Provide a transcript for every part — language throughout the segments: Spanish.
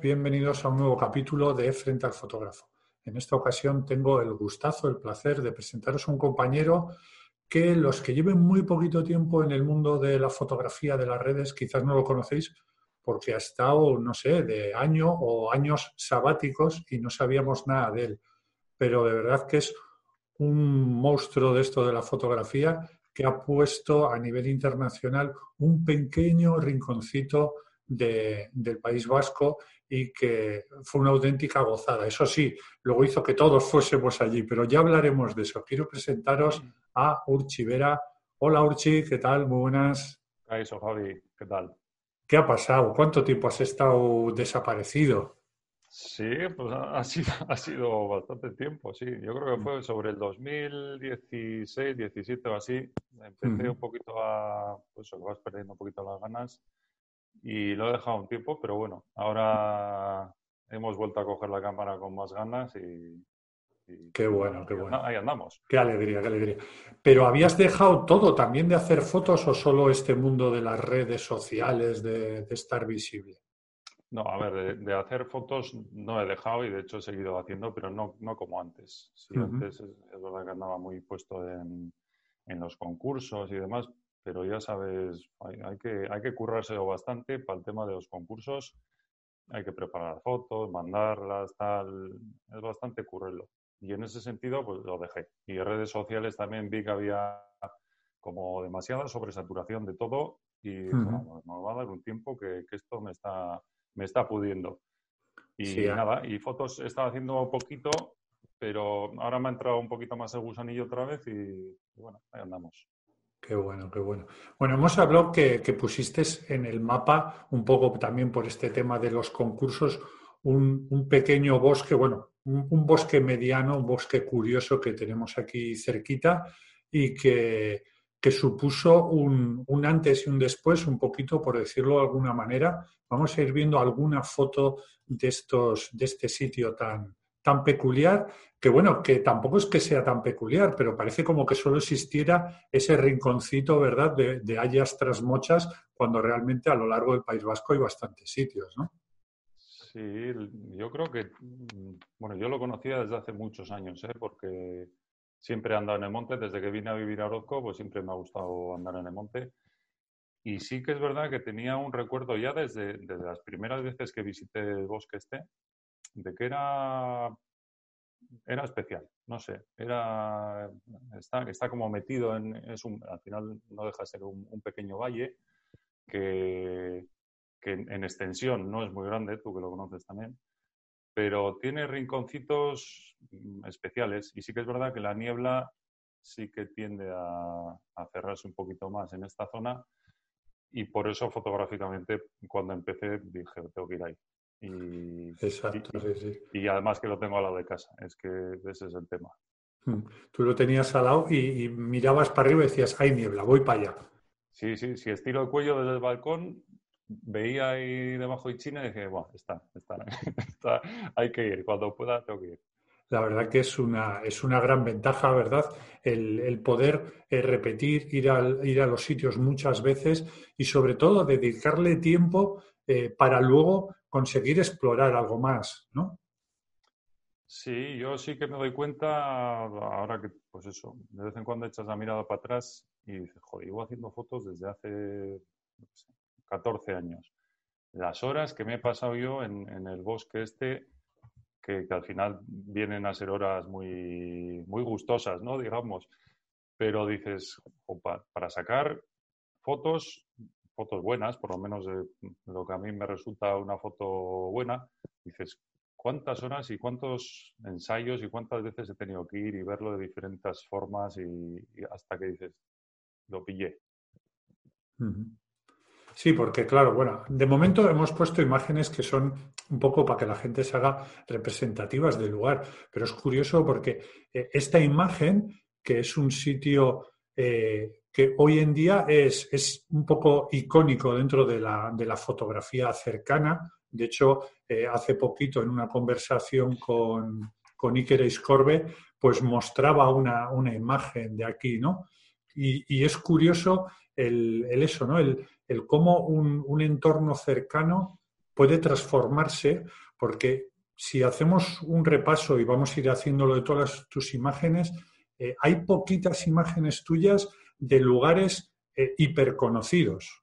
Bienvenidos a un nuevo capítulo de Frente al Fotógrafo. En esta ocasión tengo el gustazo, el placer de presentaros a un compañero que los que lleven muy poquito tiempo en el mundo de la fotografía de las redes quizás no lo conocéis porque ha estado, no sé, de año o años sabáticos y no sabíamos nada de él. Pero de verdad que es un monstruo de esto de la fotografía que ha puesto a nivel internacional un pequeño rinconcito del País Vasco y que fue una auténtica gozada. Eso sí, luego hizo que todos fuésemos allí, pero ya hablaremos de eso. Quiero presentaros a Urchi Vera. Hola Urchi, ¿qué tal? Muy buenas. Eso, Javi, ¿qué tal? ¿Qué ha pasado? ¿Cuánto tiempo has estado desaparecido? Sí, pues ha sido, ha sido bastante tiempo, sí. Yo creo que fue sobre el 2016, 17 o así. Empecé un poquito a, pues vas perdiendo un poquito las ganas y lo he dejado un tiempo, pero bueno, ahora hemos vuelto a coger la cámara con más ganas y... qué bueno, qué bueno. Ahí andamos. Qué alegría, qué alegría. Pero ¿habías dejado todo también de hacer fotos o solo este mundo de las redes sociales, de, estar visible? No, a ver, de, hacer fotos no he dejado y de hecho he seguido haciendo, pero no, no como antes. Sí, antes es, verdad que andaba muy puesto en, en los concursos y demás, pero ya sabes, hay, que, hay que currárselo bastante para el tema de los concursos. Hay que preparar fotos, mandarlas, tal. Es bastante currelo. Y en ese sentido, pues lo dejé. Y en redes sociales también vi que había como demasiada sobresaturación de todo y bueno, me va a dar un tiempo que, esto me está, me está pudiendo. Y nada, y fotos he estado haciendo poquito, pero ahora me ha entrado un poquito más el gusanillo otra vez y bueno, ahí andamos. Qué bueno, qué bueno. Bueno, hemos hablado que, que pusiste en el mapa, un poco también por este tema de los concursos, un, pequeño bosque, bueno, un, bosque mediano, un bosque curioso que tenemos aquí cerquita y que, que supuso un, un, antes y un después, un poquito, por decirlo de alguna manera. Vamos a ir viendo alguna foto de, estos, de este sitio tan, tan peculiar, que bueno, que tampoco es que sea tan peculiar, pero parece como que solo existiera ese rinconcito, ¿verdad?, de, de hayas tras mochas, cuando realmente a lo largo del País Vasco hay bastantes sitios, ¿no? Sí, yo creo que, bueno, yo lo conocía desde hace muchos años, ¿eh? porque siempre he andado en el monte, desde que vine a vivir a Orozco, pues siempre me ha gustado andar en el monte. Y sí que es verdad que tenía un recuerdo ya desde, desde las primeras veces que visité el bosque este, de que era, era especial, no sé, era, está, está como metido en, es un, al final no deja de ser un, pequeño valle que, que en, extensión no es muy grande, tú que lo conoces también, pero tiene rinconcitos especiales y sí que es verdad que la niebla sí que tiende a, a cerrarse un poquito más en esta zona y por eso fotográficamente cuando empecé dije, tengo que ir ahí. Y, Exacto, sí, sí. Y además que lo tengo al lado de casa, es que ese es el tema. Hmm. Tú lo tenías al lado y, mirabas para arriba y decías, hay niebla, voy para allá. Sí, sí, si estiro el cuello desde el balcón, veía ahí debajo de China y dije, bueno, está, está, está, hay que ir, cuando pueda tengo que ir. La verdad que es una, es una gran ventaja, ¿verdad? El, poder eh, repetir, ir, ir a los sitios muchas veces y sobre todo dedicarle tiempo eh, para luego conseguir explorar algo más, ¿no? Sí, yo sí que me doy cuenta ahora que, pues eso, de vez en cuando echas la mirada para atrás y dices, joder, llevo haciendo fotos desde hace 14 años. Las horas que me he pasado yo en, el bosque este, que, al final vienen a ser horas muy, muy gustosas, ¿no? Digamos. Pero dices, para sacar fotos fotos buenas, por lo menos de lo que a mí me resulta una foto buena, dices, ¿cuántas horas y cuántos ensayos y cuántas veces he tenido que ir y verlo de diferentes formas y, hasta que dices, lo pillé? Sí, porque claro, bueno, de momento hemos puesto imágenes que son un poco para que la gente se haga representativas del lugar, pero es curioso porque eh, esta imagen, que es un sitio eh, que hoy en día es, es un poco icónico dentro de la, de la fotografía cercana. De hecho, eh, hace poquito en una conversación con, con Iker Iscorbe, pues mostraba una, una, imagen de aquí, ¿no? Y, y es curioso el, el, eso, ¿no? El, el cómo un, un, entorno cercano puede transformarse porque si hacemos un repaso y vamos a ir haciéndolo de todas tus imágenes, eh, hay poquitas imágenes tuyas de lugares eh, hiperconocidos.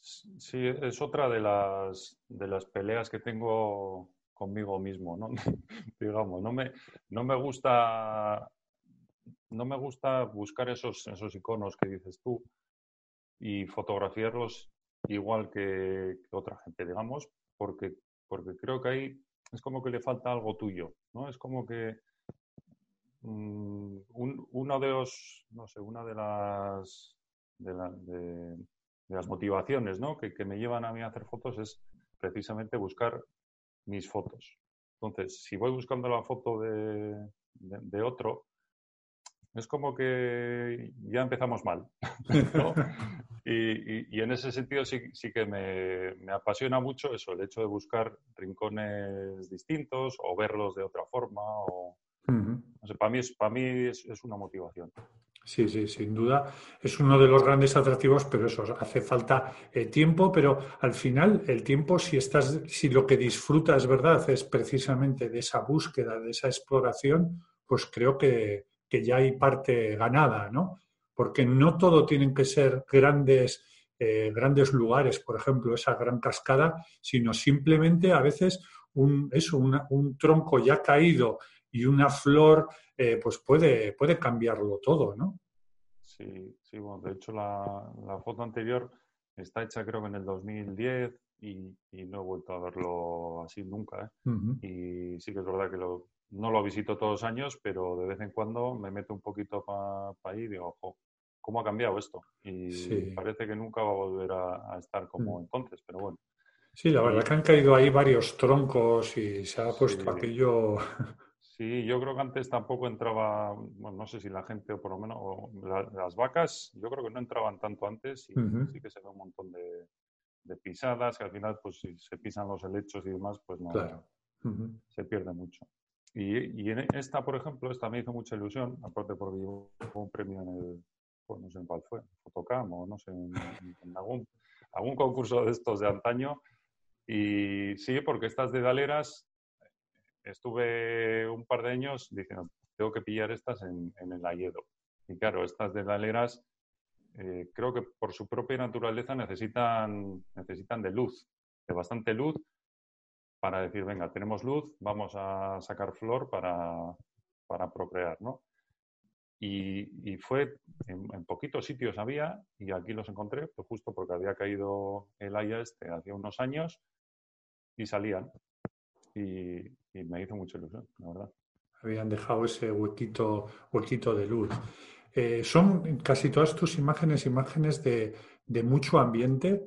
Sí, es otra de las, de las peleas que tengo conmigo mismo, ¿no? Digamos, no me, no me gusta no me gusta buscar esos, esos iconos que dices tú y fotografiarlos igual que, otra gente, digamos, porque, porque creo que ahí es como que le falta algo tuyo, ¿no? Es como que mm, uno de los, no sé, una de las, de, las motivaciones ¿no? que, me llevan a mí a hacer fotos es precisamente buscar mis fotos. Entonces, si voy buscando la foto de, de otro, es como que ya empezamos mal. y, en ese sentido sí, que me, apasiona mucho eso, el hecho de buscar rincones distintos o verlos de otra forma. O, para mí, es, para mí es, una motivación. Sí, sí, sin duda. Es uno de los grandes atractivos, pero eso, hace falta eh, tiempo, pero al final el tiempo, si estás, si lo que disfrutas, ¿verdad?, es precisamente de esa búsqueda, de esa exploración, pues creo que, que ya hay parte ganada, ¿no? Porque no todo tienen que ser grandes, eh, grandes lugares, por ejemplo, esa gran cascada, sino simplemente a veces un, eso, un tronco ya caído y una flor, eh, pues puede, puede cambiarlo todo, ¿no? Sí, sí, bueno, de hecho la, foto anterior está hecha creo que en el 2010 y, no he vuelto a verlo así nunca. ¿eh? Y sí que es verdad que lo, no lo visito todos los años, pero de vez en cuando me meto un poquito para ahí y digo, ojo, ¿cómo ha cambiado esto? Y parece que nunca va a volver a, estar como mm. entonces, pero bueno. Sí, la verdad que han caído ahí varios troncos y se ha puesto aquello. Sí, yo creo que antes tampoco entraba, bueno, no sé si la gente o por lo menos las vacas, yo creo que no entraban tanto antes y sí que se ve un montón de, pisadas que al final, pues si se pisan los helechos y demás, pues no se pierde mucho. Y, en esta, por ejemplo, esta me hizo mucha ilusión, aparte porque llevo un premio en el, pues no sé en cuál fue, Fotocam o no sé, en, algún, algún concurso de estos de antaño. Y sí, porque estas de Daleras, estuve un par de años diciendo, tengo que pillar estas en, el Ayedo. Y claro, estas de Daleras, eh, creo que por su propia naturaleza necesitan, necesitan de luz, de bastante luz, para decir, venga, tenemos luz, vamos a sacar flor para, para procrear, ¿no? Y, y fue, en, poquitos sitios había, y aquí los encontré, pues justo porque había caído el haya este hace unos años, y salían. Y, me hizo mucha ilusión, la verdad. Habían dejado ese huequito, huequito de luz. Eh, son casi todas tus imágenes, imágenes de, de mucho ambiente,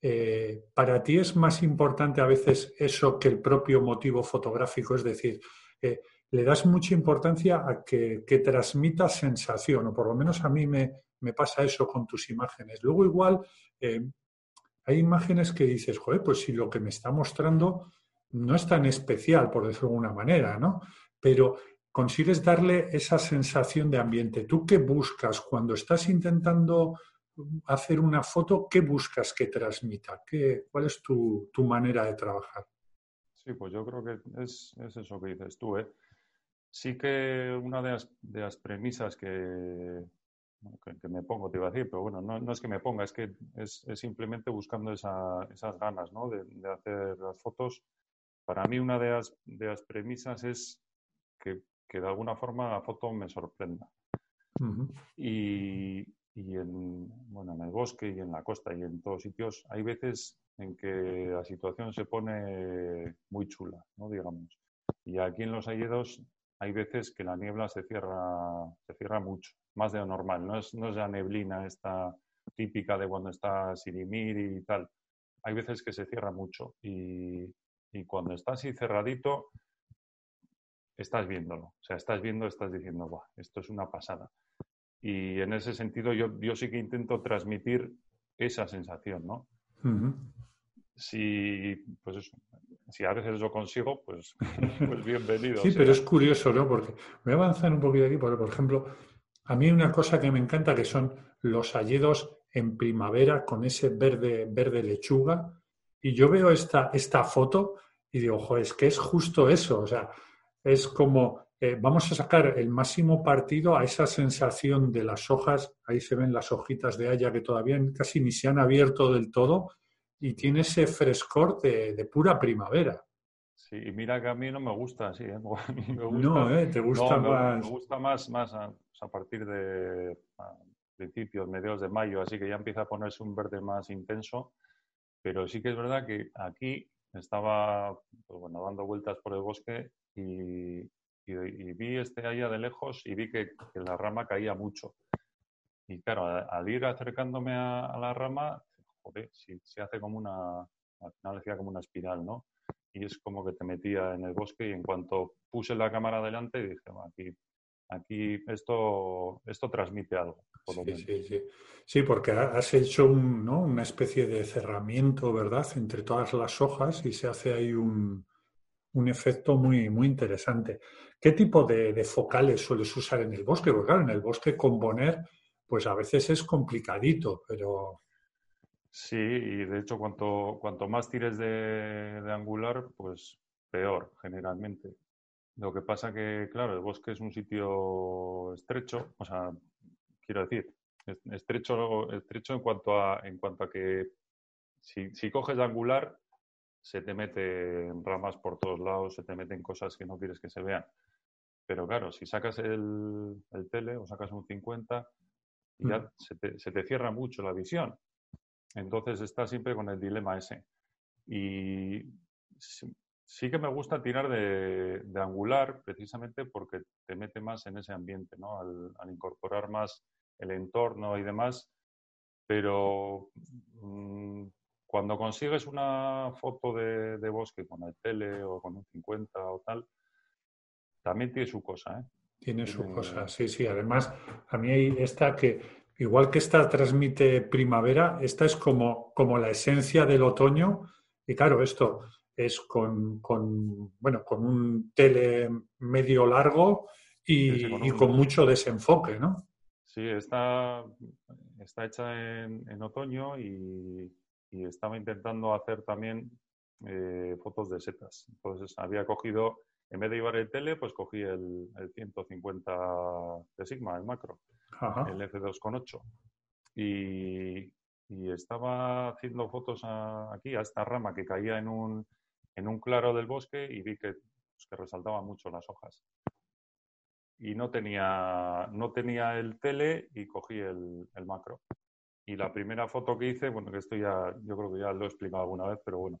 eh, ¿para ti es más importante a veces eso que el propio motivo fotográfico? Es decir, eh, le das mucha importancia a que, transmita sensación, o por lo menos a mí me, pasa eso con tus imágenes. Luego igual hay imágenes que dices, joder, pues si lo que me está mostrando no es tan especial, por decirlo de alguna manera, ¿no? Pero consigues darle esa sensación de ambiente. ¿Tú qué buscas cuando estás intentando hacer una foto, ¿qué buscas que transmita? ¿Qué, ¿Cuál es tu, manera de trabajar? Sí, pues yo creo que es, eso que dices tú. ¿eh? Sí que una de las, premisas que, que, me pongo, te iba a decir, pero bueno, no, es que me ponga, es que es, simplemente buscando esas ganas ¿no? de, hacer las fotos. Para mí una de las, de las premisas es que, de alguna forma la foto me sorprenda. y, y en, bueno, en el bosque y en la costa y en todos sitios, hay veces en que la situación se pone muy chula, ¿no? digamos. Y aquí en los Alledos hay veces que la niebla se cierra, se cierra mucho, más de lo normal. No es, no es la neblina esta típica de cuando está Sirimir y tal. Hay veces que se cierra mucho y, y cuando está así cerradito, estás viéndolo. O sea, estás viendo, estás diciendo, Buah, esto es una pasada. Y en ese sentido yo, yo sí que intento transmitir esa sensación, ¿no? Si, pues si a veces lo consigo, pues, pues bienvenido. sí, pero es curioso, ¿no? Porque voy a avanzar un poquito aquí, porque, por ejemplo, a mí una cosa que me encanta que son los halledos en primavera con ese verde, verde lechuga Y yo veo esta, esta foto y digo, ojo, es que es justo eso. O sea, es como eh, vamos a sacar el máximo partido a esa sensación de las hojas. Ahí se ven las hojitas de haya que todavía casi ni se han abierto del todo y tiene ese frescor de, pura primavera. Sí, y mira que a mí no me gusta así. ¿eh? no, ¿eh? Te gusta más. Me gusta más, más a, partir de principios, mediados de mayo, así que ya empieza a ponerse un verde más intenso. Pero sí que es verdad que aquí estaba pues bueno, dando vueltas por el bosque y, vi este allá de lejos y vi que, la rama caía mucho. Y claro, al ir acercándome a, la rama, joder, si se hace como una, al final como una espiral, ¿no? Y es como que te metía en el bosque y en cuanto puse la cámara delante dije, aquí, aquí esto, esto transmite algo. sí, sí, sí. sí, porque has hecho una especie de cerramiento, ¿verdad?, entre todas las hojas y se hace ahí un, un efecto muy, muy interesante. ¿Qué tipo de, focales sueles usar en el bosque? Porque claro, en el bosque componer, pues a veces es complicadito, pero... Sí, y de hecho cuanto, cuanto más tires de, angular, pues peor generalmente. Lo que pasa que, claro, el bosque es un sitio estrecho, o sea, quiero decir, estrecho, estrecho en cuanto a, en cuanto a que si, si coges de angular, se te meten ramas por todos lados, se te meten cosas que no quieres que se vean. Pero claro, si sacas el, tele o sacas un 50, ya mm. se, te, cierra mucho la visión. Entonces está siempre con el dilema ese. Y sí, que me gusta tirar de, angular precisamente porque te mete más en ese ambiente, ¿no? Al, incorporar más el entorno y demás. Pero mm, cuando consigues una foto de, bosque con el tele o con un 50 o tal, también tiene su cosa, ¿eh? Tiene su cosa, sí, sí. Además, a mí hay esta que, igual que esta transmite primavera, esta es como, como la esencia del otoño. Y claro, esto es con, bueno, con un tele medio largo y, con, mucho desenfoque, ¿no? Sí, está, está hecha en otoño y, y estaba intentando hacer también eh, fotos de setas. Entonces había cogido, en vez de llevar el tele, pues cogí el, 150 de Sigma, el macro, el F2.8. Y, y estaba haciendo fotos aquí, a esta rama que caía en un, en un claro del bosque y vi que, pues, que resaltaban mucho las hojas. Y no tenía, no tenía el tele y cogí el, el macro. Y la primera foto que hice, bueno, que esto ya, yo creo que ya lo he explicado alguna vez, pero bueno,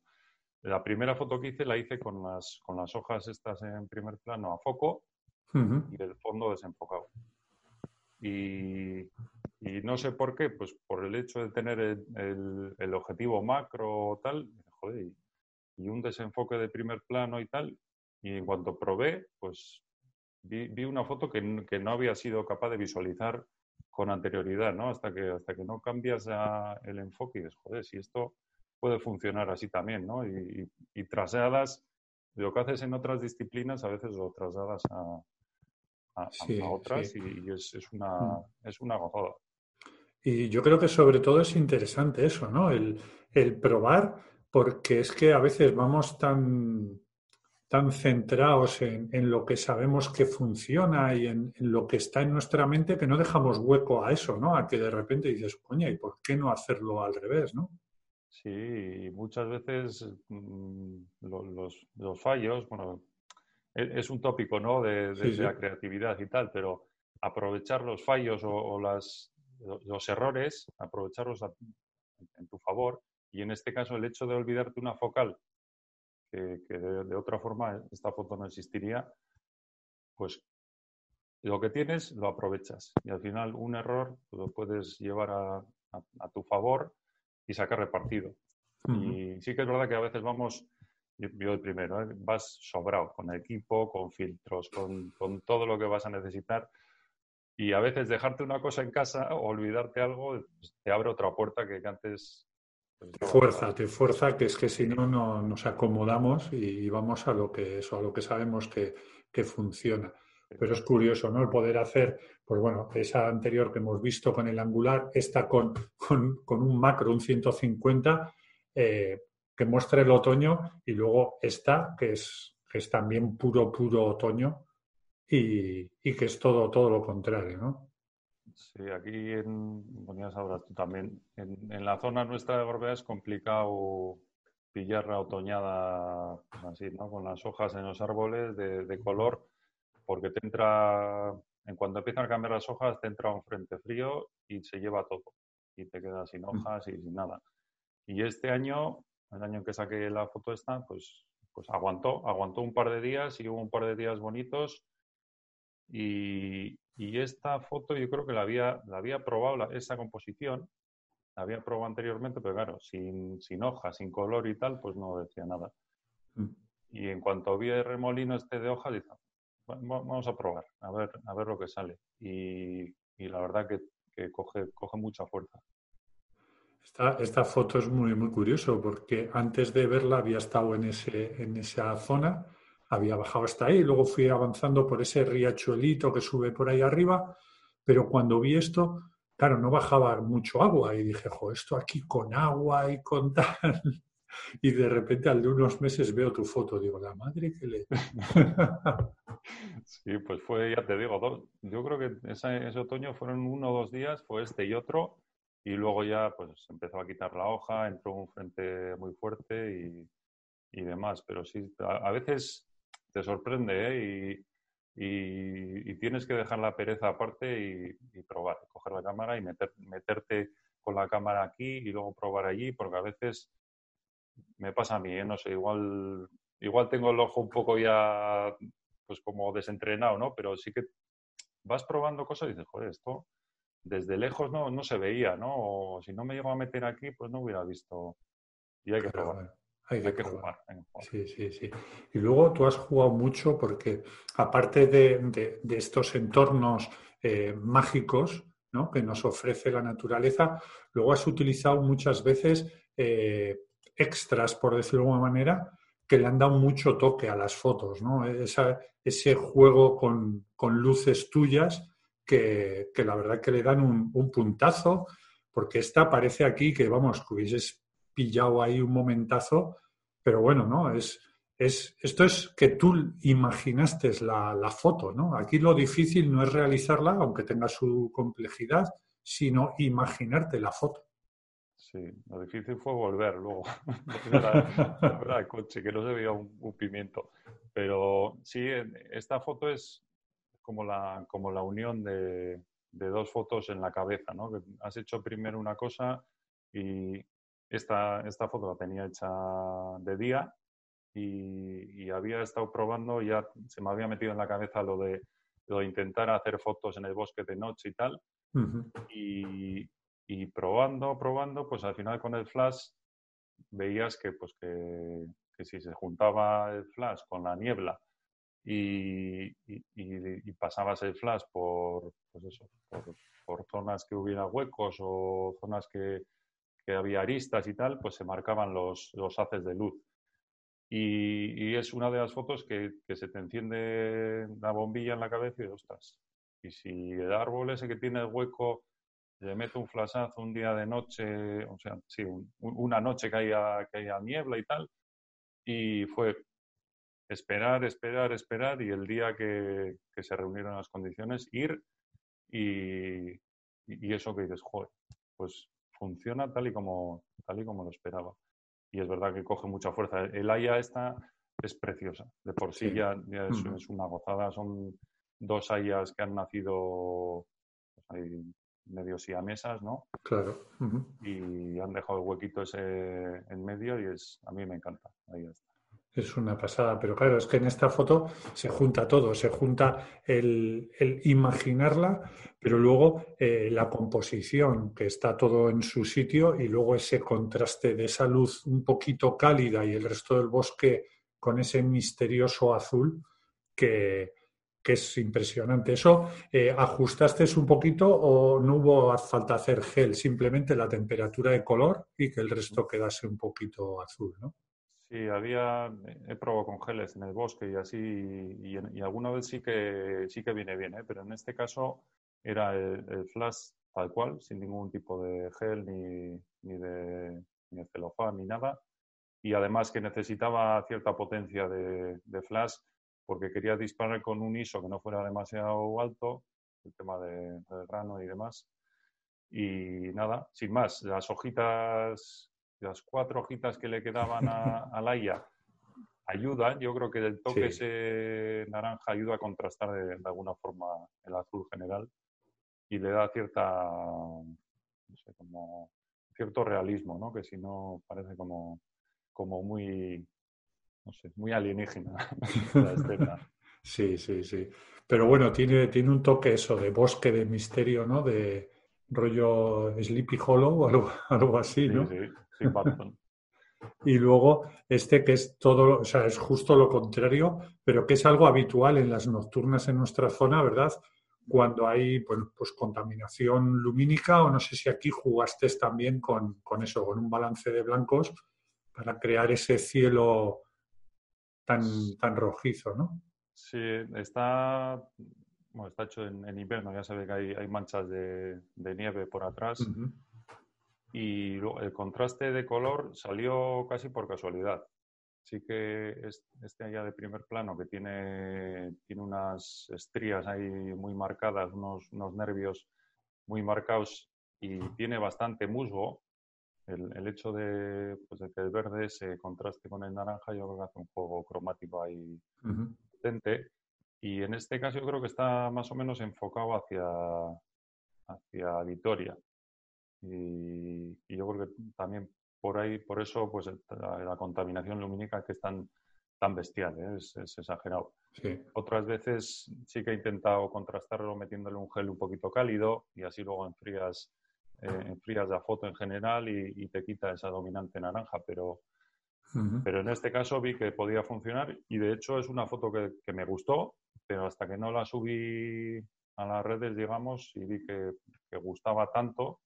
la primera foto que hice la hice con las, con las hojas estas en primer plano a foco y el fondo desenfocado. Y, y, no sé por qué, pues por el hecho de tener el, el, objetivo macro o tal, joder, y, un desenfoque de primer plano y tal, y en cuanto probé, pues vi, vi una foto que, que, no había sido capaz de visualizar con anterioridad, ¿no? Hasta que, hasta que no cambias el enfoque y dices, joder, si esto puede funcionar así también, ¿no? Y, y, trasladas lo que haces en otras disciplinas, a veces lo trasladas a, a, otras y, es, es, una, mm. es una gozada. Y yo creo que sobre todo es interesante eso, ¿no? El, el probar, porque es que a veces vamos tan tan centrados en, lo que sabemos que funciona y en, lo que está en nuestra mente que no dejamos hueco a eso, ¿no? A que de repente dices, coña, ¿y por qué no hacerlo al revés, no? Sí, muchas veces mm, los, fallos, bueno, e, es, un tópico, ¿no? De, la creatividad y tal, pero aprovechar los fallos o, las, los errores, aprovecharlos en tu favor, y en este caso el hecho de olvidarte una focal que, de, otra forma esta foto no existiría, pues lo que tienes lo aprovechas y al final un error lo puedes llevar a, tu favor y sacar repartido. Y sí que es verdad que a veces vamos, yo, el primero, ¿eh? vas sobrado con equipo, con filtros, con, con, todo lo que vas a necesitar. Y a veces dejarte una cosa en casa o olvidarte algo pues, te abre otra puerta que antes te fuerza, te fuerza, que es que si no, no nos acomodamos y vamos a lo que eso, a lo que sabemos que, funciona. Pero es curioso, ¿no? El poder hacer, pues bueno, esa anterior que hemos visto con el angular, esta con, con, un macro, un 150, eh, que muestra el otoño y luego esta, que es, que es también puro, puro otoño y, y, que es todo, todo lo contrario, ¿no? Sí, aquí en, bueno, ya tú también, en, en, la zona nuestra de Gorbea es complicado pillar la otoñada pues así, ¿no? Con las hojas en los árboles de, de color, porque te entra en cuanto empiezan a cambiar las hojas, te entra un frente frío y se lleva todo. Y te quedas sin hojas y sin nada. Y este año, el año en que saqué la foto esta, pues, pues aguantó, aguantó un par de días y hubo un par de días bonitos. Y, y esta foto yo creo que la había, la había probado, esa composición, la había probado anteriormente, pero claro, sin, sin hojas, sin color y tal, pues no decía nada. Mm. Y en cuanto vi el remolino este de hojas, dije, vamos a probar, a ver, a ver lo que sale. Y, la verdad que, coge, coge mucha fuerza. Esta, esta, foto es muy, muy curioso porque antes de verla había estado en, ese, en esa zona, había bajado hasta ahí, luego fui avanzando por ese riachuelito que sube por ahí arriba, pero cuando vi esto, claro, no bajaba mucho agua y dije, jo, esto aquí con agua y con tal y de repente al de unos meses veo tu foto, digo, la madre que le... sí, pues fue, ya te digo, dos, yo creo que ese, otoño fueron uno o dos días, fue este y otro, y luego ya pues empezó a quitar la hoja, entró un frente muy fuerte y, y demás, pero sí, a, veces te sorprende ¿eh? y, y, tienes que dejar la pereza aparte y, probar, coger la cámara y meter, meterte con la cámara aquí y luego probar allí, porque a veces me pasa a mí, ¿eh? no sé, igual, igual tengo el ojo un poco ya, pues como desentrenado, ¿no? Pero sí que vas probando cosas y dices, joder, esto desde lejos no, no se veía, ¿no? O si no me llego a meter aquí, pues no hubiera visto. Y hay que probar. Hay, que, jugar, Sí, sí, sí. Y luego tú has jugado mucho porque, aparte de, de, estos entornos eh, mágicos ¿no? que nos ofrece la naturaleza, luego has utilizado muchas veces eh, extras, por decirlo de alguna manera, que le han dado mucho toque a las fotos, ¿no? ese juego con, luces tuyas que, la verdad que le dan un, puntazo, porque esta aparece aquí que, vamos, que hubieses pillado ahí un momentazo, pero bueno, ¿no? Es, es, esto es que tú imaginaste la, la, foto, ¿no? Aquí lo difícil no es realizarla, aunque tenga su complejidad, sino imaginarte la foto. Sí, lo difícil fue volver luego, al coche, que no se veía un, pimiento. Pero sí, esta foto es como la, como la unión de, dos fotos en la cabeza, ¿no? Has hecho primero una cosa y esta, esta foto la tenía hecha de día y, había estado probando, ya se me había metido en la cabeza lo de, lo de intentar hacer fotos en el bosque de noche y tal. y, y probando, probando, pues al final con el flash veías que, pues que, si se juntaba el flash con la niebla y, y, pasabas el flash por, pues eso, por, zonas que hubiera huecos o zonas que, que, había aristas y tal, pues se marcaban los, los haces de luz. Y, es una de las fotos que, se te enciende la bombilla en la cabeza y ostras. Y si el árbol ese que tiene el hueco le meto un flashazo un día de noche, o sea, sí, una noche que haya, que haya niebla y tal, y fue esperar, esperar, esperar, y el día que, que se reunieron las condiciones, ir y, y, eso que dices, joder, pues funciona tal y como, tal y como lo esperaba. Y es verdad que coge mucha fuerza. El Haya esta es preciosa, de por sí, ya, es, es, una gozada, son dos hayas que han nacido pues, medio siamesas, ¿no? Claro. Y han dejado el huequito ese en medio y es a mí me encanta. Ahí está. Es una pasada, pero claro, es que en esta foto se junta todo, se junta el, imaginarla, pero luego eh, la composición, que está todo en su sitio, y luego ese contraste de esa luz un poquito cálida y el resto del bosque con ese misterioso azul que, que es impresionante. ¿Eso eh, ajustaste un poquito o no hubo falta hacer gel, simplemente la temperatura de color y que el resto quedase un poquito azul, ¿no? Sí, había, he probado con geles en el bosque y así, y, alguna vez sí que, sí que viene bien, ¿eh? pero en este caso era el, flash tal cual, sin ningún tipo de gel ni, ni, de, ni celofán ni nada, y además que necesitaba cierta potencia de, flash porque quería disparar con un ISO que no fuera demasiado alto, el tema de, del rano y demás. Y nada, sin más, las hojitas, las cuatro hojitas que le quedaban a, a Laia ayudan. Yo creo que el toque ese naranja ayuda a contrastar de, alguna forma el azul general y le da cierta, no sé, como cierto realismo, ¿no? Que si no parece como, como muy, no sé, muy alienígena la escena. Sí, sí, sí. Pero bueno, tiene, tiene un toque eso de bosque de misterio, ¿no? De rollo Sleepy Hollow o algo, algo así, ¿no? Sí, sí, sí Y luego este que es todo, o sea, es justo lo contrario, pero que es algo habitual en las nocturnas en nuestra zona, ¿verdad? Cuando hay, bueno, pues contaminación lumínica o no sé si aquí jugaste también con, con eso, con un balance de blancos para crear ese cielo tan, tan rojizo, ¿no? Sí, está, bueno, está hecho en, invierno, ya sabe que hay, hay manchas de, nieve por atrás. Y el contraste de color salió casi por casualidad. Sí que este allá de primer plano, que tiene, tiene unas estrías ahí muy marcadas, unos, unos nervios muy marcados y tiene bastante musgo, el, el hecho de, pues, de, que el verde se contraste con el naranja, yo creo que hace un juego cromático ahí potente. Y en este caso yo creo que está más o menos enfocado hacia, hacia Vitoria. Y, yo creo que también por ahí, por eso, pues la, contaminación lumínica que es tan, tan bestial, ¿eh? es, exagerado. Otras veces sí que he intentado contrastarlo metiéndole un gel un poquito cálido y así luego enfrías eh, enfrías la foto en general y, te quita esa dominante naranja, pero, pero en este caso vi que podía funcionar y de hecho es una foto que, me gustó, pero hasta que no la subí a las redes, digamos, y vi que, gustaba tanto,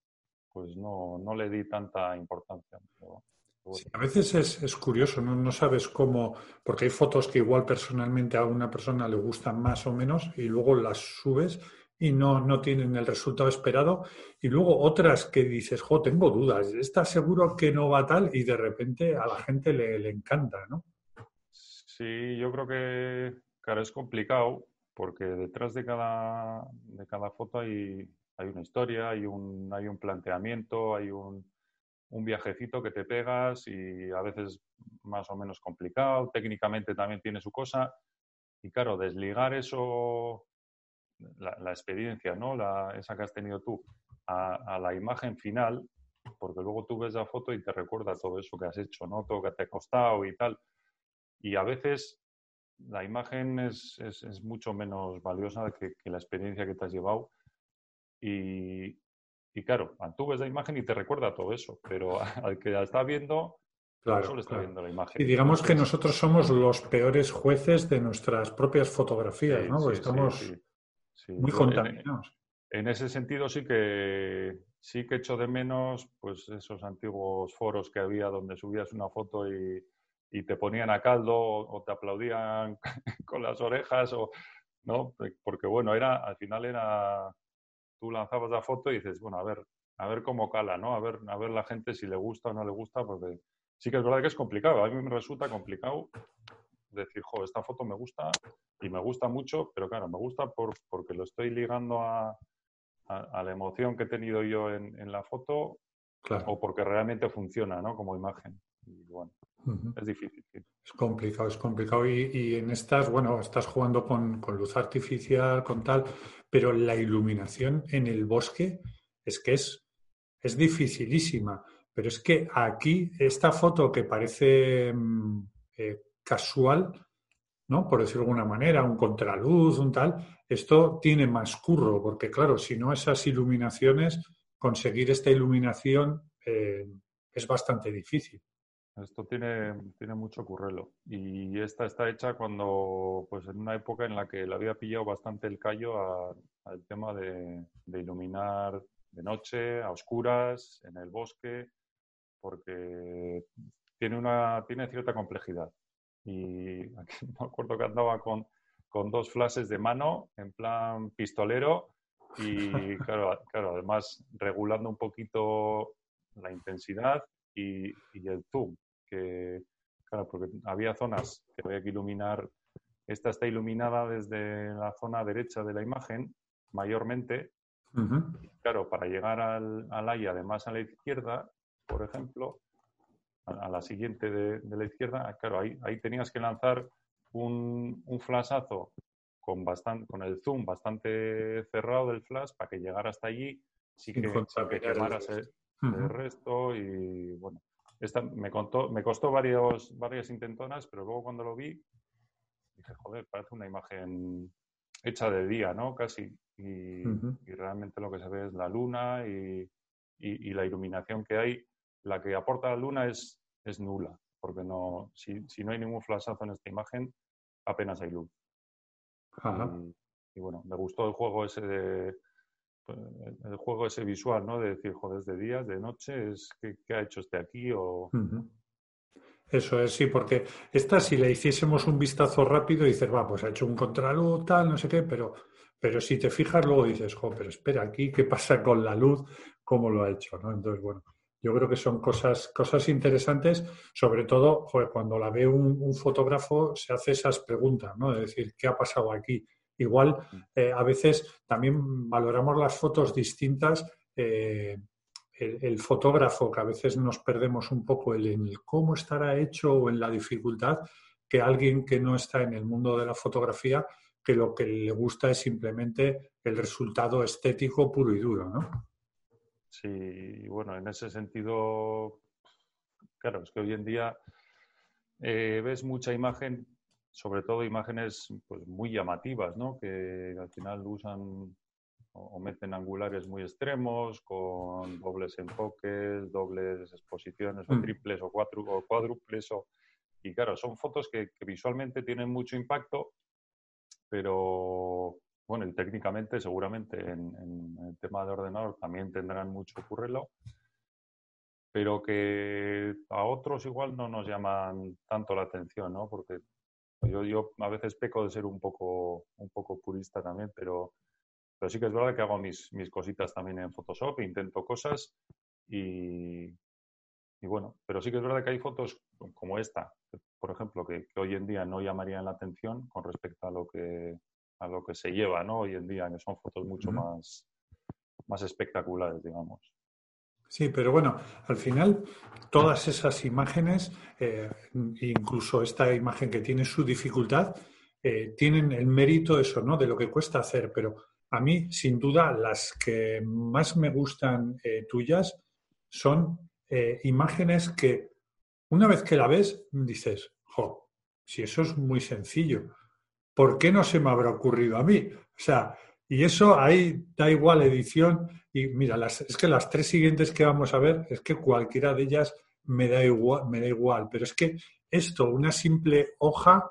pues no, no, le di tanta importancia. a veces es, es curioso, ¿no? no, sabes cómo, porque hay fotos que igual personalmente a una persona le gustan más o menos y luego las subes y no, no tienen el resultado esperado. Y luego otras que dices, jo, tengo dudas, ¿estás seguro que no va tal? Y de repente a la gente le, encanta, ¿no? Sí, yo creo que, claro, es complicado porque detrás de cada, de cada foto hay, hay una historia, hay un, hay un planteamiento, hay un, un viajecito que te pegas y a veces más o menos complicado, técnicamente también tiene su cosa. Y claro, desligar eso la, experiencia, ¿no? La, esa que has tenido tú, a, la imagen final, porque luego tú ves la foto y te recuerda todo eso que has hecho, ¿no? Todo que te ha costado y tal. Y a veces la imagen es, es, mucho menos valiosa que, la experiencia que te has llevado. Y, y, claro, tú ves la imagen y te recuerda todo eso, pero al que la está viendo, Claro, solo está viendo la imagen. Y digamos que nosotros somos los peores jueces de nuestras propias fotografías, ¿no? estamos muy contaminados. En, ese sentido sí que sí que echo de menos pues esos antiguos foros que había donde subías una foto y, te ponían a caldo o, te aplaudían con las orejas o no porque bueno era al final era tú lanzabas la foto y dices bueno a ver a ver cómo cala no a ver a ver la gente si le gusta o no le gusta porque sí que es verdad que es complicado. A mí me resulta complicado decir jo esta foto me gusta y me gusta mucho, pero claro, me gusta por, porque lo estoy ligando a, a, la emoción que he tenido yo en, en la foto o porque realmente funciona ¿no? como imagen. Y bueno, es difícil. Es complicado, es complicado. Y, y, en estas, bueno, estás jugando con, con, luz artificial, con tal, pero la iluminación en el bosque es que es, es dificilísima. Pero es que aquí, esta foto que parece mm, eh, casual, ¿no? Por decirlo de alguna manera, un contraluz, un tal, esto tiene más curro, porque claro, si no esas iluminaciones, conseguir esta iluminación eh, es bastante difícil. Esto tiene, tiene mucho currelo. Y esta está hecha cuando, pues en una época en la que le había pillado bastante el callo al tema de, de, iluminar de noche, a oscuras, en el bosque, porque tiene, una, tiene cierta complejidad y aquí me acuerdo que andaba con, con dos flashes de mano en plan pistolero y claro, claro, además regulando un poquito la intensidad y, y el zoom, que, claro, porque había zonas que había que iluminar. Esta está iluminada desde la zona derecha de la imagen, mayormente. Claro, para llegar al, al además a la izquierda, por ejemplo, a, la siguiente de, la izquierda, claro, ahí, ahí tenías que lanzar un, un flashazo con, bastante, con el zoom bastante cerrado del flash para que llegara hasta allí, sí que, que quemaras el, resto y bueno, esta me, contó, me costó varios, varias intentonas, pero luego cuando lo vi dije, joder, parece una imagen hecha de día, ¿no? Casi. Y, realmente lo que se ve es la luna y, y, la iluminación que hay. La que aporta la luna es, es nula, porque no, si, si no hay ningún flashazo en esta imagen, apenas hay luz. Y, bueno, me gustó el juego ese de el juego ese visual, ¿no? De decir, joder, de día, de noche, es ¿qué, ha hecho este aquí? O... Eso es, sí, porque esta si le hiciésemos un vistazo rápido dices, va, pues ha hecho un contraluz, tal, no sé qué, pero, pero si te fijas luego dices, jo, pero espera, aquí, ¿qué pasa con la luz? ¿Cómo lo ha hecho? ¿no? Entonces, bueno, yo creo que son cosas, cosas interesantes, sobre todo cuando la ve un, fotógrafo se hace esas preguntas, ¿no? De decir, ¿qué ha pasado aquí? Igual mm. eh, a veces también valoramos las fotos distintas. Eh, el, fotógrafo, que a veces nos perdemos un poco en el cómo estará hecho o en la dificultad, que alguien que no está en el mundo de la fotografía, que lo que le gusta es simplemente el resultado estético puro y duro, ¿no? Sí, bueno, en ese sentido, claro, es que hoy en día eh, ves mucha imagen, sobre todo imágenes pues, muy llamativas, ¿no? Que al final usan o meten angulares muy extremos, con dobles enfoques, dobles exposiciones, o mm. triples, o, o cuádruples. O... Y claro, son fotos que, que visualmente tienen mucho impacto, pero bueno, y técnicamente seguramente en, el tema de ordenador también tendrán mucho currelo, pero que a otros igual no nos llaman tanto la atención, ¿no? Porque yo, yo a veces peco de ser un poco, un poco purista también, pero, pero sí que es verdad que hago mis, mis cositas también en Photoshop, intento cosas y, y bueno, pero sí que es verdad que hay fotos como esta, por ejemplo, que, que hoy en día no llamarían la atención con respecto a lo que a lo que se lleva ¿no? hoy en día, que son fotos mucho más, más espectaculares, digamos. Sí, pero bueno, al final todas esas imágenes, eh, incluso esta imagen que tiene su dificultad, eh, tienen el mérito eso, ¿no? De lo que cuesta hacer. Pero a mí, sin duda, las que más me gustan eh, tuyas son imágenes que una vez que la ves, dices, jo, si eso es muy sencillo. ¿por qué no se me habrá ocurrido a mí? O sea, y eso ahí da igual edición. Y mira, es que las tres siguientes que vamos a ver, es que cualquiera de ellas me da igual, me da igual. Pero es que esto, una simple hoja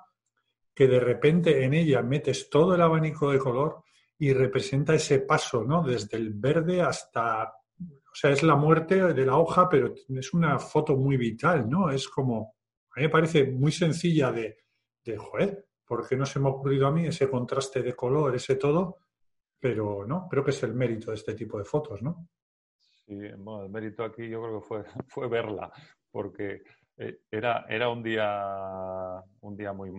que de repente en ella metes todo el abanico de color y representa ese paso, ¿no? Desde el verde hasta, o sea, es la muerte de la hoja, pero es una foto muy vital, ¿no? Es como, a mí me parece muy sencilla de, de joder, porque no se me ha ocurrido a mí ese contraste de color, ese todo, pero no, creo que es el mérito de este tipo de fotos, ¿no? Sí, bueno, el mérito aquí yo creo que fue, fue verla, porque eh, era, era un día un día muy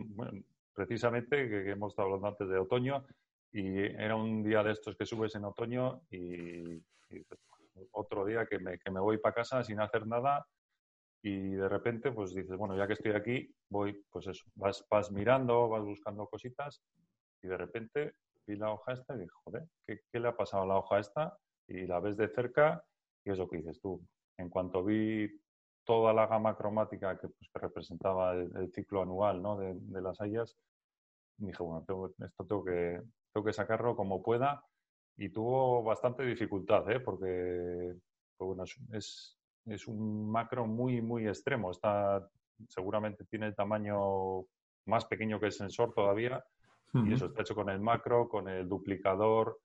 precisamente que, hemos estado hablando antes de otoño y era un día de estos que subes en otoño y, otro día que me, que me voy para casa sin hacer nada y de repente pues dices, bueno, ya que estoy aquí, voy, pues eso, vas, vas mirando, vas buscando cositas y de repente vi la hoja esta y dije, joder, ¿qué, ¿qué, le ha pasado a la hoja esta? Y la ves de cerca y es lo que dices tú. En cuanto vi toda la gama cromática que, pues, que representaba el, ciclo anual ¿no? de, de, las hayas, dije, bueno, esto tengo que, tengo que sacarlo como pueda y tuvo bastante dificultad, ¿eh? porque pues, bueno, es, es un macro muy, muy extremo. Está, seguramente tiene el tamaño más pequeño que el sensor todavía. Y eso está hecho con el macro, con el duplicador.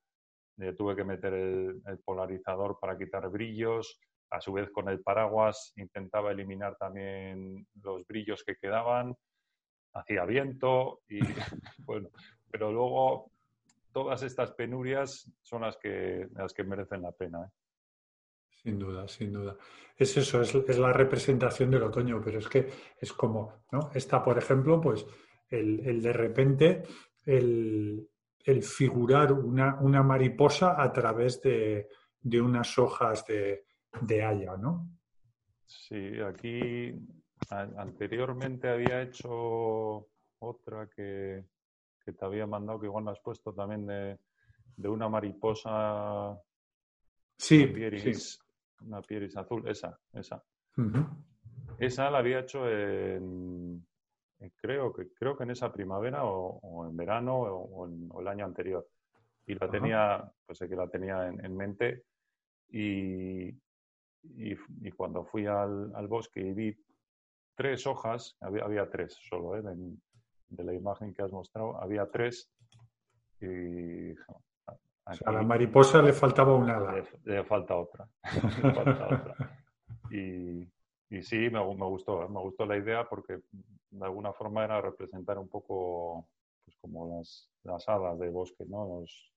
Eh, tuve que meter el, polarizador para quitar brillos. A su vez, con el paraguas intentaba eliminar también los brillos que quedaban. Hacía viento y bueno, pero luego todas estas penurias son las que, las que merecen la pena. ¿eh? Sin duda, sin duda. Es eso, es, la representación del otoño, pero es que es como, ¿no? Esta, por ejemplo, pues el, de repente, el, figurar una, una, mariposa a través de, unas hojas de, de haya, ¿no? Sí, aquí anteriormente había hecho otra que, te había mandado, que igual me has puesto también de, una mariposa. Sí, una pieris azul, esa, esa. Esa la había hecho en, creo que creo que en esa primavera o, en verano o, en, el año anterior. Y la tenía, pues sé que la tenía en, mente y, y, cuando fui al, al, bosque y vi tres hojas, había, había tres solo, ¿eh? de, la imagen que has mostrado, había tres y... a la mariposa le faltaba una ala. Le, falta otra. le falta otra. Y, y sí, me, gustó, ¿eh? me gustó la idea porque de alguna forma era representar un poco pues como las, las hadas de bosque, ¿no? Los,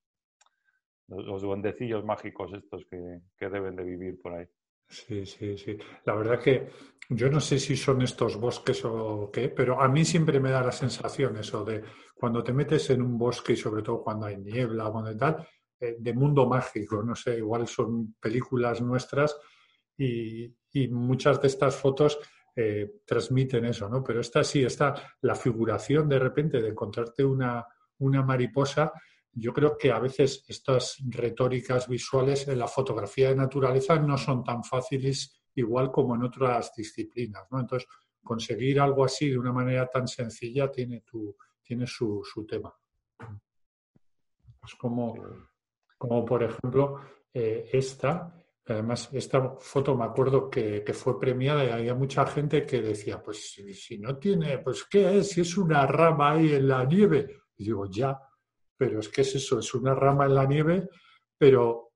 los, duendecillos mágicos estos que, que, deben de vivir por ahí. Sí, sí, sí. La verdad que yo no sé si son estos bosques o qué, pero a mí siempre me da la sensación eso de cuando te metes en un bosque y sobre todo cuando hay niebla o tal, eh, de mundo mágico, no sé, igual son películas nuestras y, muchas de estas fotos eh, transmiten eso, ¿no? Pero esta sí, está la figuración de repente de encontrarte una, una mariposa yo creo que a veces estas retóricas visuales en la fotografía de naturaleza no son tan fáciles igual como en otras disciplinas, ¿no? Entonces, conseguir algo así de una manera tan sencilla tiene, tu, tiene su, tema. Es como, como por ejemplo, eh, esta, además, esta foto me acuerdo que, que, fue premiada y había mucha gente que decía, pues si no tiene, pues ¿qué es? Si es una rama ahí en la nieve. Y digo, ya, pero es que es eso, es una rama en la nieve, pero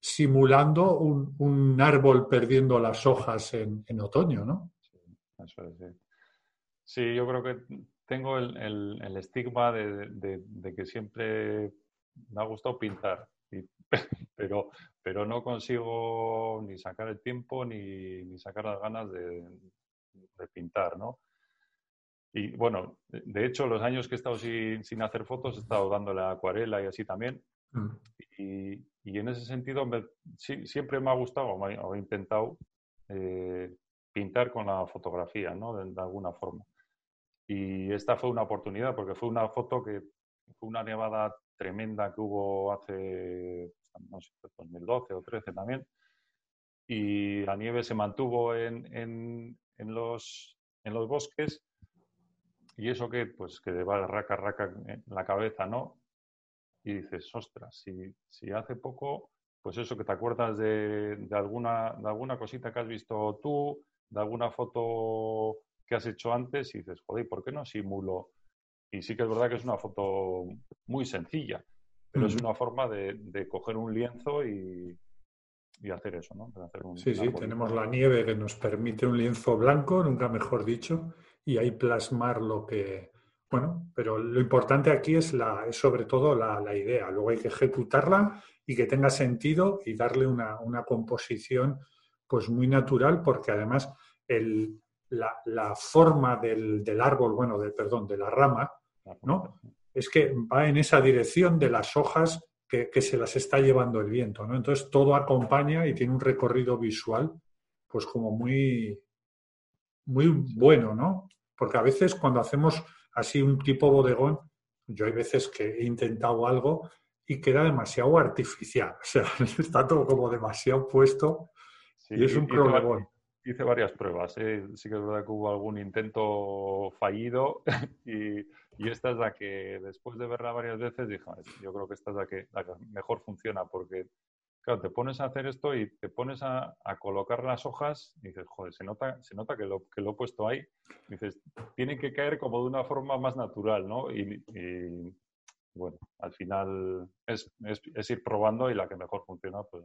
simulando un, árbol perdiendo las hojas en, otoño, ¿no? Sí, eso es, sí. sí. yo creo que tengo el, estigma de, que siempre me ha gustado pintar, pero, pero no consigo ni sacar el tiempo ni, ni sacar las ganas de, pintar, ¿no? Y bueno, de hecho, los años que he estado sin, sin hacer fotos, he estado dándole acuarela y así también. Mm. Y, y, en ese sentido, siempre me ha gustado o he intentado eh, pintar con la fotografía, ¿no? De, alguna forma. Y esta fue una oportunidad, porque fue una foto que fue una nevada tremenda que hubo hace, no sé, 2012 o 13 también. Y la nieve se mantuvo en, en, los, en los bosques y eso que, pues, que va raca, raca en la cabeza, ¿no? Y dices, ostras, si, si hace poco, pues eso que te acuerdas de, de, alguna, de alguna cosita que has visto tú, de alguna foto que has hecho antes, y dices, joder, ¿por qué no simulo? Y sí que es verdad que es una foto muy sencilla, pero es una forma de, de coger un lienzo y, y hacer eso, ¿no? sí, sí, tenemos la nieve que nos permite un lienzo blanco, nunca mejor dicho, y ahí plasmar lo que... Bueno, pero lo importante aquí es, la, es sobre todo la, la idea. Luego hay que ejecutarla y que tenga sentido y darle una, una composición pues muy natural porque además el, la, la, forma del, del, árbol, bueno, del, perdón, de la rama, ¿no? Es que va en esa dirección de las hojas que, que, se las está llevando el viento, ¿no? Entonces todo acompaña y tiene un recorrido visual pues como muy, muy bueno, ¿no? Porque a veces cuando hacemos así un tipo bodegón, yo hay veces que he intentado algo y queda demasiado artificial, o sea, está todo como demasiado puesto y es un problema. Hice varias pruebas, ¿eh? sí que es verdad que hubo algún intento fallido y, esta es la que después de verla varias veces dije, yo creo que esta es la que, la que mejor funciona porque claro, te pones a hacer esto y te pones a, colocar las hojas y dices, joder, se nota, se nota que, lo, que lo he puesto ahí. dices, tienen que caer como de una forma más natural, ¿no? Y, bueno, al final es, ir probando y la que mejor funciona, pues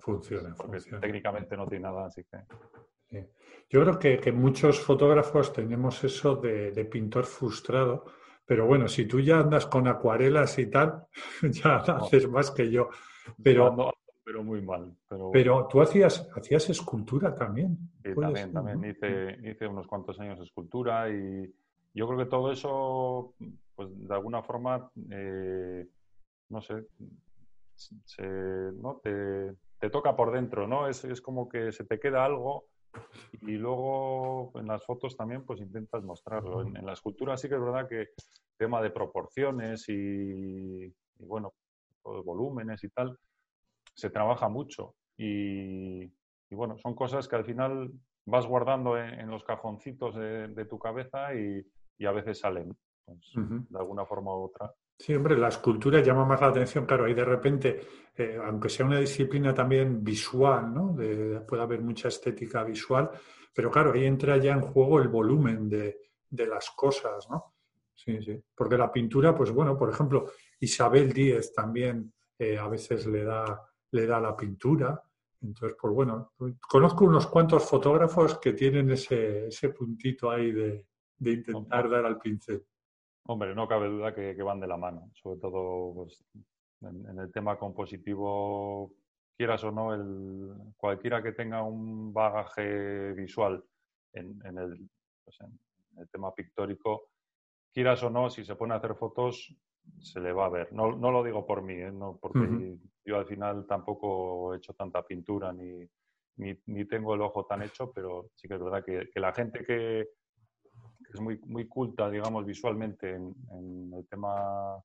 funciona. Porque técnicamente no tiene nada, así que... Yo creo que, muchos fotógrafos tenemos eso de, de pintor frustrado, pero bueno, si tú ya andas con acuarelas y tal, ya haces más que yo. Pero, pero muy mal. Pero, pero tú hacías, hacías escultura también. Sí, también, también hice, hice unos cuantos años de escultura y yo creo que todo eso, pues de alguna forma, eh, no sé, ¿no? Te, te, toca por dentro, ¿no? Es, es como que se te queda algo y luego en las fotos también pues intentas mostrarlo. En, la escultura sí que es verdad que tema de proporciones y, bueno, volúmenes y tal, se trabaja mucho. Y, bueno, son cosas que al final vas guardando en, los cajoncitos de, tu cabeza y, a veces salen, pues, de alguna forma u otra. Sí, hombre, la escultura llama más la atención, claro, ahí de repente, eh, aunque sea una disciplina también visual, ¿no? puede haber mucha estética visual, pero claro, ahí entra ya en juego el volumen de, las cosas, ¿no? Sí, sí. Porque la pintura, pues bueno, por ejemplo, Isabel Díez también eh, a veces le da, le da la pintura. Entonces, pues bueno, conozco unos cuantos fotógrafos que tienen ese, ese puntito ahí de, de intentar dar al pincel. Hombre, no cabe duda que, van de la mano, sobre todo pues, en, el tema compositivo, quieras o no, el, cualquiera que tenga un bagaje visual en, el, pues, en, el, tema pictórico, quieras o no, si se pone a hacer fotos, se le va a ver. No, no lo digo por mí, ¿eh? no, porque yo al final tampoco he hecho tanta pintura ni, ni, tengo el ojo tan hecho, pero sí que es verdad que la gente que, es muy, muy culta, digamos, visualmente en, el tema,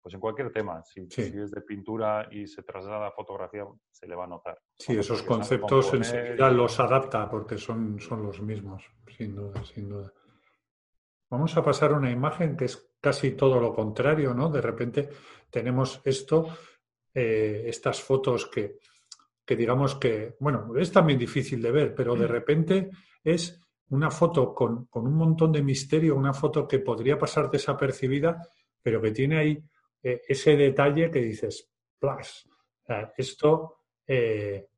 pues en cualquier tema. Si, es de pintura y se traslada a fotografía, se le va a notar. Sí, esos conceptos enseguida los adapta porque son, son los mismos, sin duda, sin duda. Vamos a pasar a una imagen que es casi todo lo contrario, ¿no? De repente tenemos esto, eh, estas fotos que, que digamos que, bueno, es también difícil de ver, pero de mm. repente es una foto con, un montón de misterio, una foto que podría pasar desapercibida, pero que tiene ahí eh, ese detalle que dices, plus, esto, eh,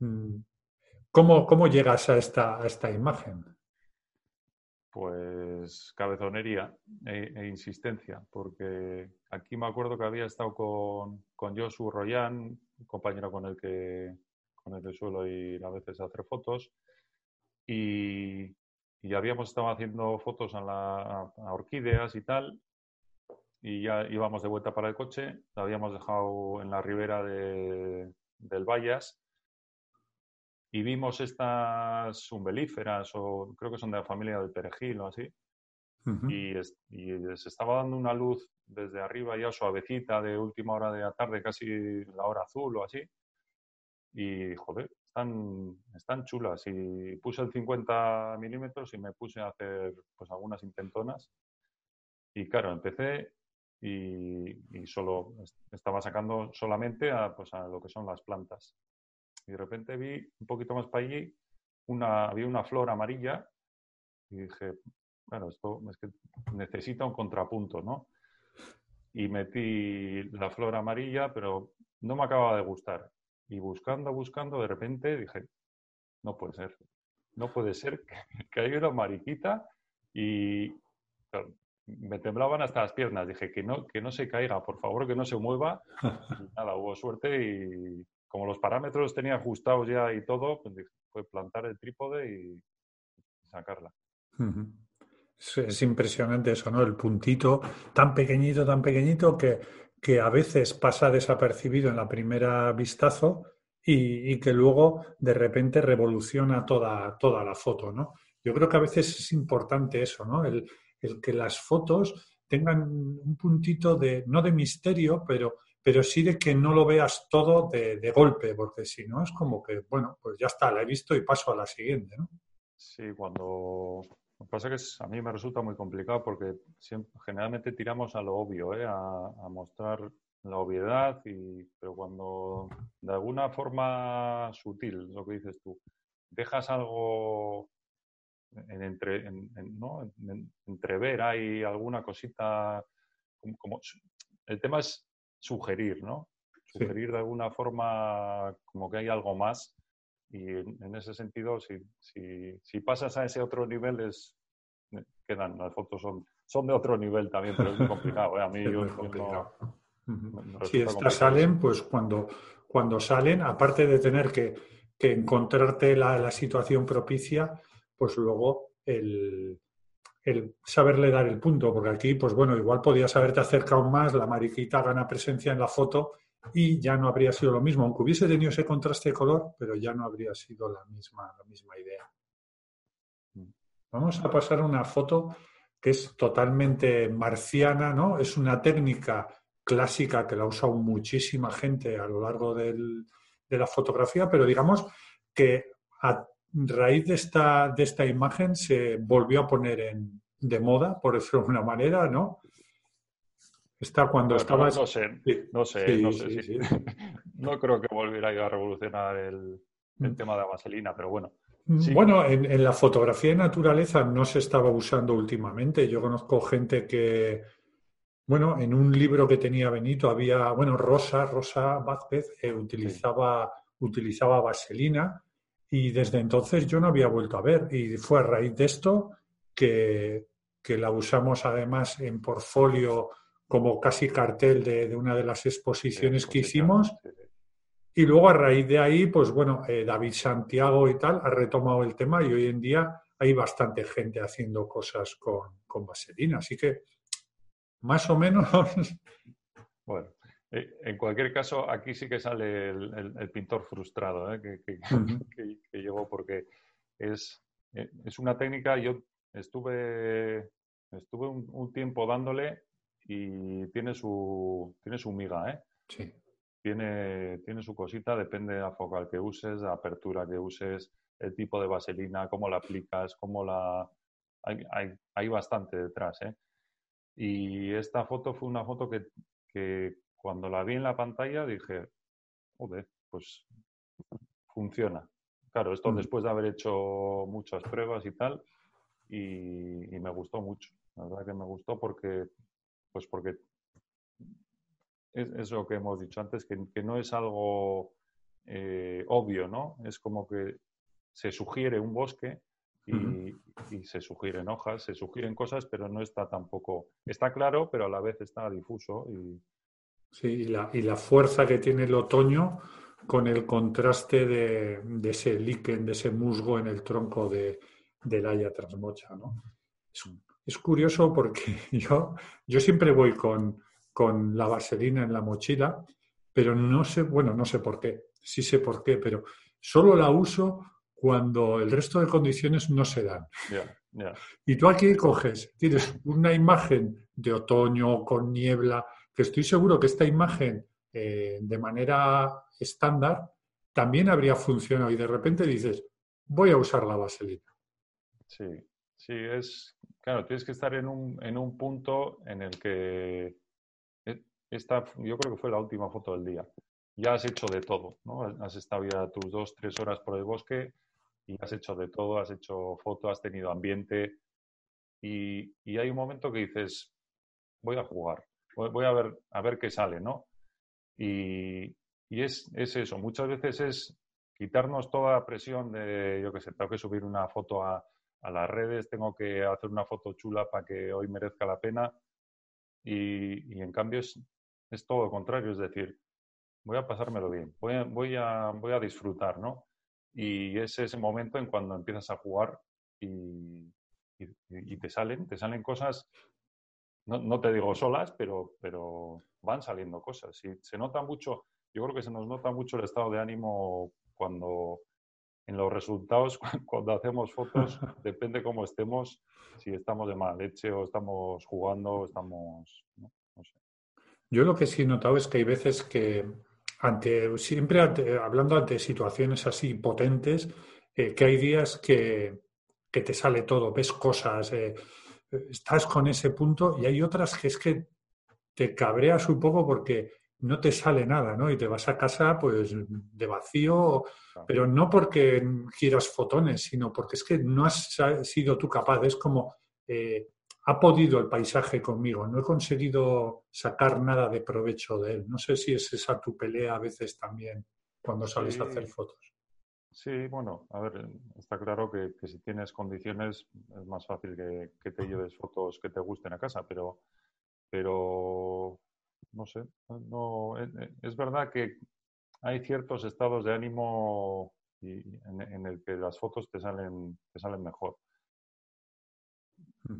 mm, ¿cómo, llegas a esta, a esta imagen? Pues cabezonería e, e, insistencia, porque aquí me acuerdo que había estado con, con Josu Royan, compañero con el que con el que suelo ir a veces a hacer fotos, y, habíamos estado haciendo fotos a, la, orquídeas y tal, y ya íbamos de vuelta para el coche, la habíamos dejado en la ribera de, del Vallas y vimos estas umbelíferas, o creo que son de la familia del perejil o así, y, y, se estaba dando una luz desde arriba ya suavecita de última hora de la tarde, casi la hora azul o así, y joder, están, están chulas. Y puse el 50 milímetros y me puse a hacer pues algunas intentonas. Y claro, empecé y, solo estaba sacando solamente a, pues, a lo que son las plantas. Y de repente vi un poquito más para allí, una, había una flor amarilla y dije, bueno, esto es que necesita un contrapunto, ¿no? Y metí la flor amarilla, pero no me acaba de gustar. Y buscando, buscando, de repente dije, no puede ser, no puede ser que, haya una mariquita y me temblaban hasta las piernas. Dije que no, que no se caiga, por favor, que no se mueva. Y nada, hubo suerte y como los parámetros tenía ajustados ya y todo, pues fue plantar el trípode y sacarla. es, impresionante eso, ¿no? El puntito tan pequeñito, tan pequeñito que que a veces pasa desapercibido en la primera vistazo y, que luego de repente revoluciona toda, toda la foto, ¿no? Yo creo que a veces es importante eso, ¿no? El, que las fotos tengan un puntito de, no de misterio, pero, pero sí de que no lo veas todo de, de golpe, porque si no es como que, bueno, pues ya está, la he visto y paso a la siguiente, ¿no? Sí, cuando, lo que pasa es que a mí me resulta muy complicado porque generalmente tiramos a lo obvio, ¿eh? a, mostrar la obviedad, y, pero cuando de alguna forma sutil, lo que dices tú, dejas algo en, entre, ¿no? entrever, hay alguna cosita, como, el tema es sugerir, ¿no? Sugerir de alguna forma como que hay algo más y en, ese sentido, si, si, si, pasas a ese otro nivel, es, quedan, las fotos son, son de otro nivel también, pero es muy complicado. ¿eh? A mí Si estas salen, pues cuando, cuando salen, aparte de tener que, encontrarte la, situación propicia, pues luego el, el, saberle dar el punto, porque aquí, pues bueno, igual podías haberte acercado más, la mariquita gana presencia en la foto y ya no habría sido lo mismo, aunque hubiese tenido ese contraste de color, pero ya no habría sido la misma, la misma idea. Vamos a pasar una foto que es totalmente marciana, ¿no? Es una técnica clásica que la ha usado muchísima gente a lo largo de la fotografía, pero digamos que a raíz de esta, de esta imagen se volvió a poner en, de moda, por decirlo de una manera, ¿no? Está cuando estaba... No sé, no sé, no sé si... no creo que volviera a revolucionar el, el mm. tema de la vaselina, pero bueno. Mm, bueno, en, la fotografía de naturaleza no se estaba usando últimamente. Yo conozco gente que, bueno, en un libro que tenía Benito había, bueno, Rosa, Rosa Vázquez eh, utilizaba, utilizaba vaselina y desde entonces yo no había vuelto a ver. Y fue a raíz de esto que, que la usamos además en portfolio como casi cartel de, una de las exposiciones que hicimos. Y luego a raíz de ahí, pues bueno, eh, David Santiago y tal ha retomado el tema y hoy en día hay bastante gente haciendo cosas con, con vaselina. Así que, más o menos. Bueno, eh, en cualquier caso, aquí sí que sale el, pintor frustrado ¿eh? que, que, llegó porque es, es una técnica, yo estuve, estuve un, tiempo dándole y tiene su, tiene su miga, ¿eh? Sí tiene, tiene su cosita, depende de la focal que uses, la apertura que uses, el tipo de vaselina, cómo la aplicas, cómo la... Hay, hay, hay bastante detrás, ¿eh? Y esta foto fue una foto que, que cuando la vi en la pantalla dije, joder, pues funciona. Claro, esto mm. después de haber hecho muchas pruebas y tal, y, y, me gustó mucho. La verdad que me gustó porque, pues porque es eso que hemos dicho antes, que, no es algo eh, obvio, ¿no? Es como que se sugiere un bosque y, se sugieren hojas, se sugieren cosas, pero no está tampoco, está claro, pero a la vez está difuso. Y... Sí, y la, y la fuerza que tiene el otoño con el contraste de, ese líquen, de ese musgo en el tronco de, del haya trasmocha, ¿no? Es, es curioso porque yo, yo siempre voy con, con la vaselina en la mochila, pero no sé, bueno, no sé por qué, sí sé por qué, pero solo la uso cuando el resto de condiciones no se dan. Y tú aquí coges, tienes una imagen de otoño con niebla, que estoy seguro que esta imagen eh, de manera estándar también habría funcionado y de repente dices, voy a usar la vaselina. Sí, sí, es, claro, tienes que estar en un, en un punto en el que esta yo creo que fue la última foto del día. Ya has hecho de todo, ¿no? Has estado ya tus dos, tres horas por el bosque y has hecho de todo, has hecho foto, has tenido ambiente y, hay un momento que dices, voy a jugar, voy a ver, a ver qué sale, ¿no? Y, es, eso, muchas veces es quitarnos toda la presión de, yo qué sé, tengo que subir una foto a, a las redes, tengo que hacer una foto chula para que hoy merezca la pena. Y, y, en cambio es es todo lo contrario, es decir, voy a pasármelo bien, voy a, voy a, voy a disfrutar, ¿no? Y es ese momento en cuando empiezas a jugar y, y, te salen, te salen cosas, no, no, te digo solas, pero, pero van saliendo cosas. Y se nota mucho, yo creo que se nos nota mucho el estado de ánimo cuando en los resultados, cuando hacemos fotos, depende cómo estemos, si estamos de mala leche o estamos jugando, o estamos, no sé. Yo lo que sí he notado es que hay veces que, ante, siempre hablando ante situaciones así potentes, eh, que hay días que, te sale todo, ves cosas, eh, estás con ese punto y hay otras que es que te cabreas un poco porque no te sale nada, ¿no? Y te vas a casa pues de vacío, pero no porque quieras fotones, sino porque es que no has sido tú capaz, es como eh, ha podido el paisaje conmigo, no he conseguido sacar nada de provecho de él. No sé si es esa tu pelea a veces también cuando sales a hacer fotos. Sí, bueno, a ver, está claro que, si tienes condiciones es más fácil que, te lleves fotos que te gusten a casa, pero, pero no sé, no, es, verdad que hay ciertos estados de ánimo en, el que las fotos te salen, te salen mejor.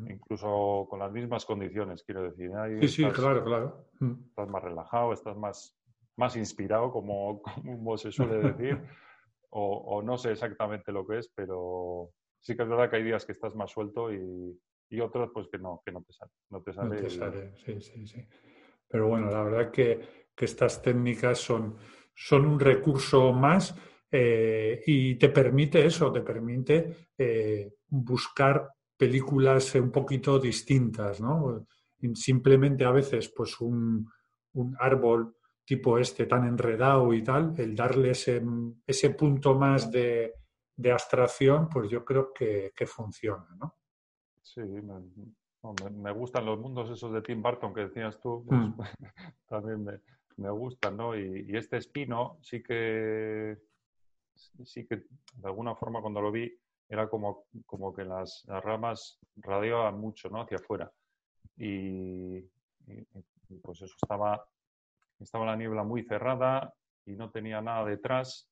Incluso con las mismas condiciones, quiero decir. sí, sí, claro, claro. Estás más relajado, estás más, más inspirado, como, como se suele decir, o, no sé exactamente lo que es, pero sí que es verdad que hay días que estás más suelto y, otros pues que no, que no te sale. No te sale, sí, sí, sí. Pero bueno, la verdad que, estas técnicas son, son un recurso más eh, y te permite eso, te permite eh, buscar películas un poquito distintas, ¿no? Simplemente a veces, pues un, un árbol tipo este tan enredado y tal, el darle ese, ese punto más de, de, abstracción, pues yo creo que, que funciona, ¿no? Sí, me, me, gustan los mundos esos de Tim Burton que decías tú, pues, mm. también me, me, gustan, ¿no? Y, y, este espino sí que, sí que de alguna forma cuando lo vi era como, como que las, ramas radiaban mucho, ¿no? Hacia afuera. Y, pues eso estaba, estaba la niebla muy cerrada y no tenía nada detrás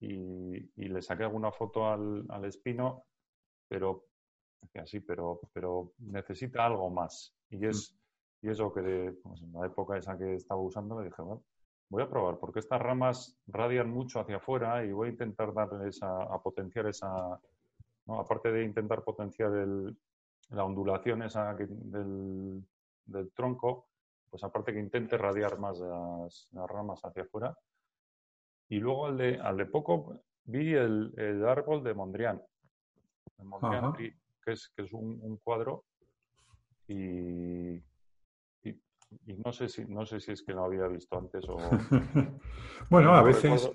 y, le saqué alguna foto al, al espino, pero así, pero, pero necesita algo más. Y mm. es, y eso que pues en la época esa que estaba usando me dije, bueno, voy a probar, porque estas ramas radian mucho hacia afuera y voy a intentar darle esa, a potenciar esa, aparte de intentar potenciar el, la ondulación esa del, del, tronco, pues aparte que intente radiar más las, ramas hacia afuera. Y luego al de, al de poco vi el, el árbol de Mondrian, Mondrian que es, que es un, cuadro y, y, no sé si no sé si es que lo había visto antes o bueno a veces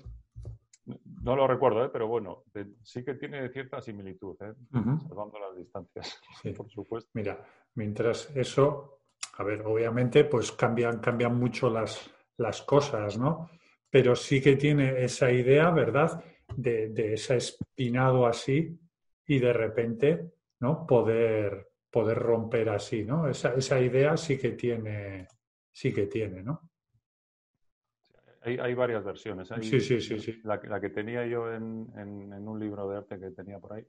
no lo recuerdo, ¿eh? pero bueno, sí que tiene cierta similitud, ¿eh? salvando las distancias, por supuesto. Mira, mientras eso, a ver, obviamente, pues cambian, cambian mucho las, las cosas, ¿no? Pero sí que tiene esa idea, ¿verdad? De, de ese espinado así y de repente, ¿no? Poder, poder romper así, ¿no? Esa, esa idea sí que tiene, sí que tiene, ¿no? Hay, varias versiones. sí, sí, sí. sí. La, que tenía yo en, un libro de arte que tenía por ahí.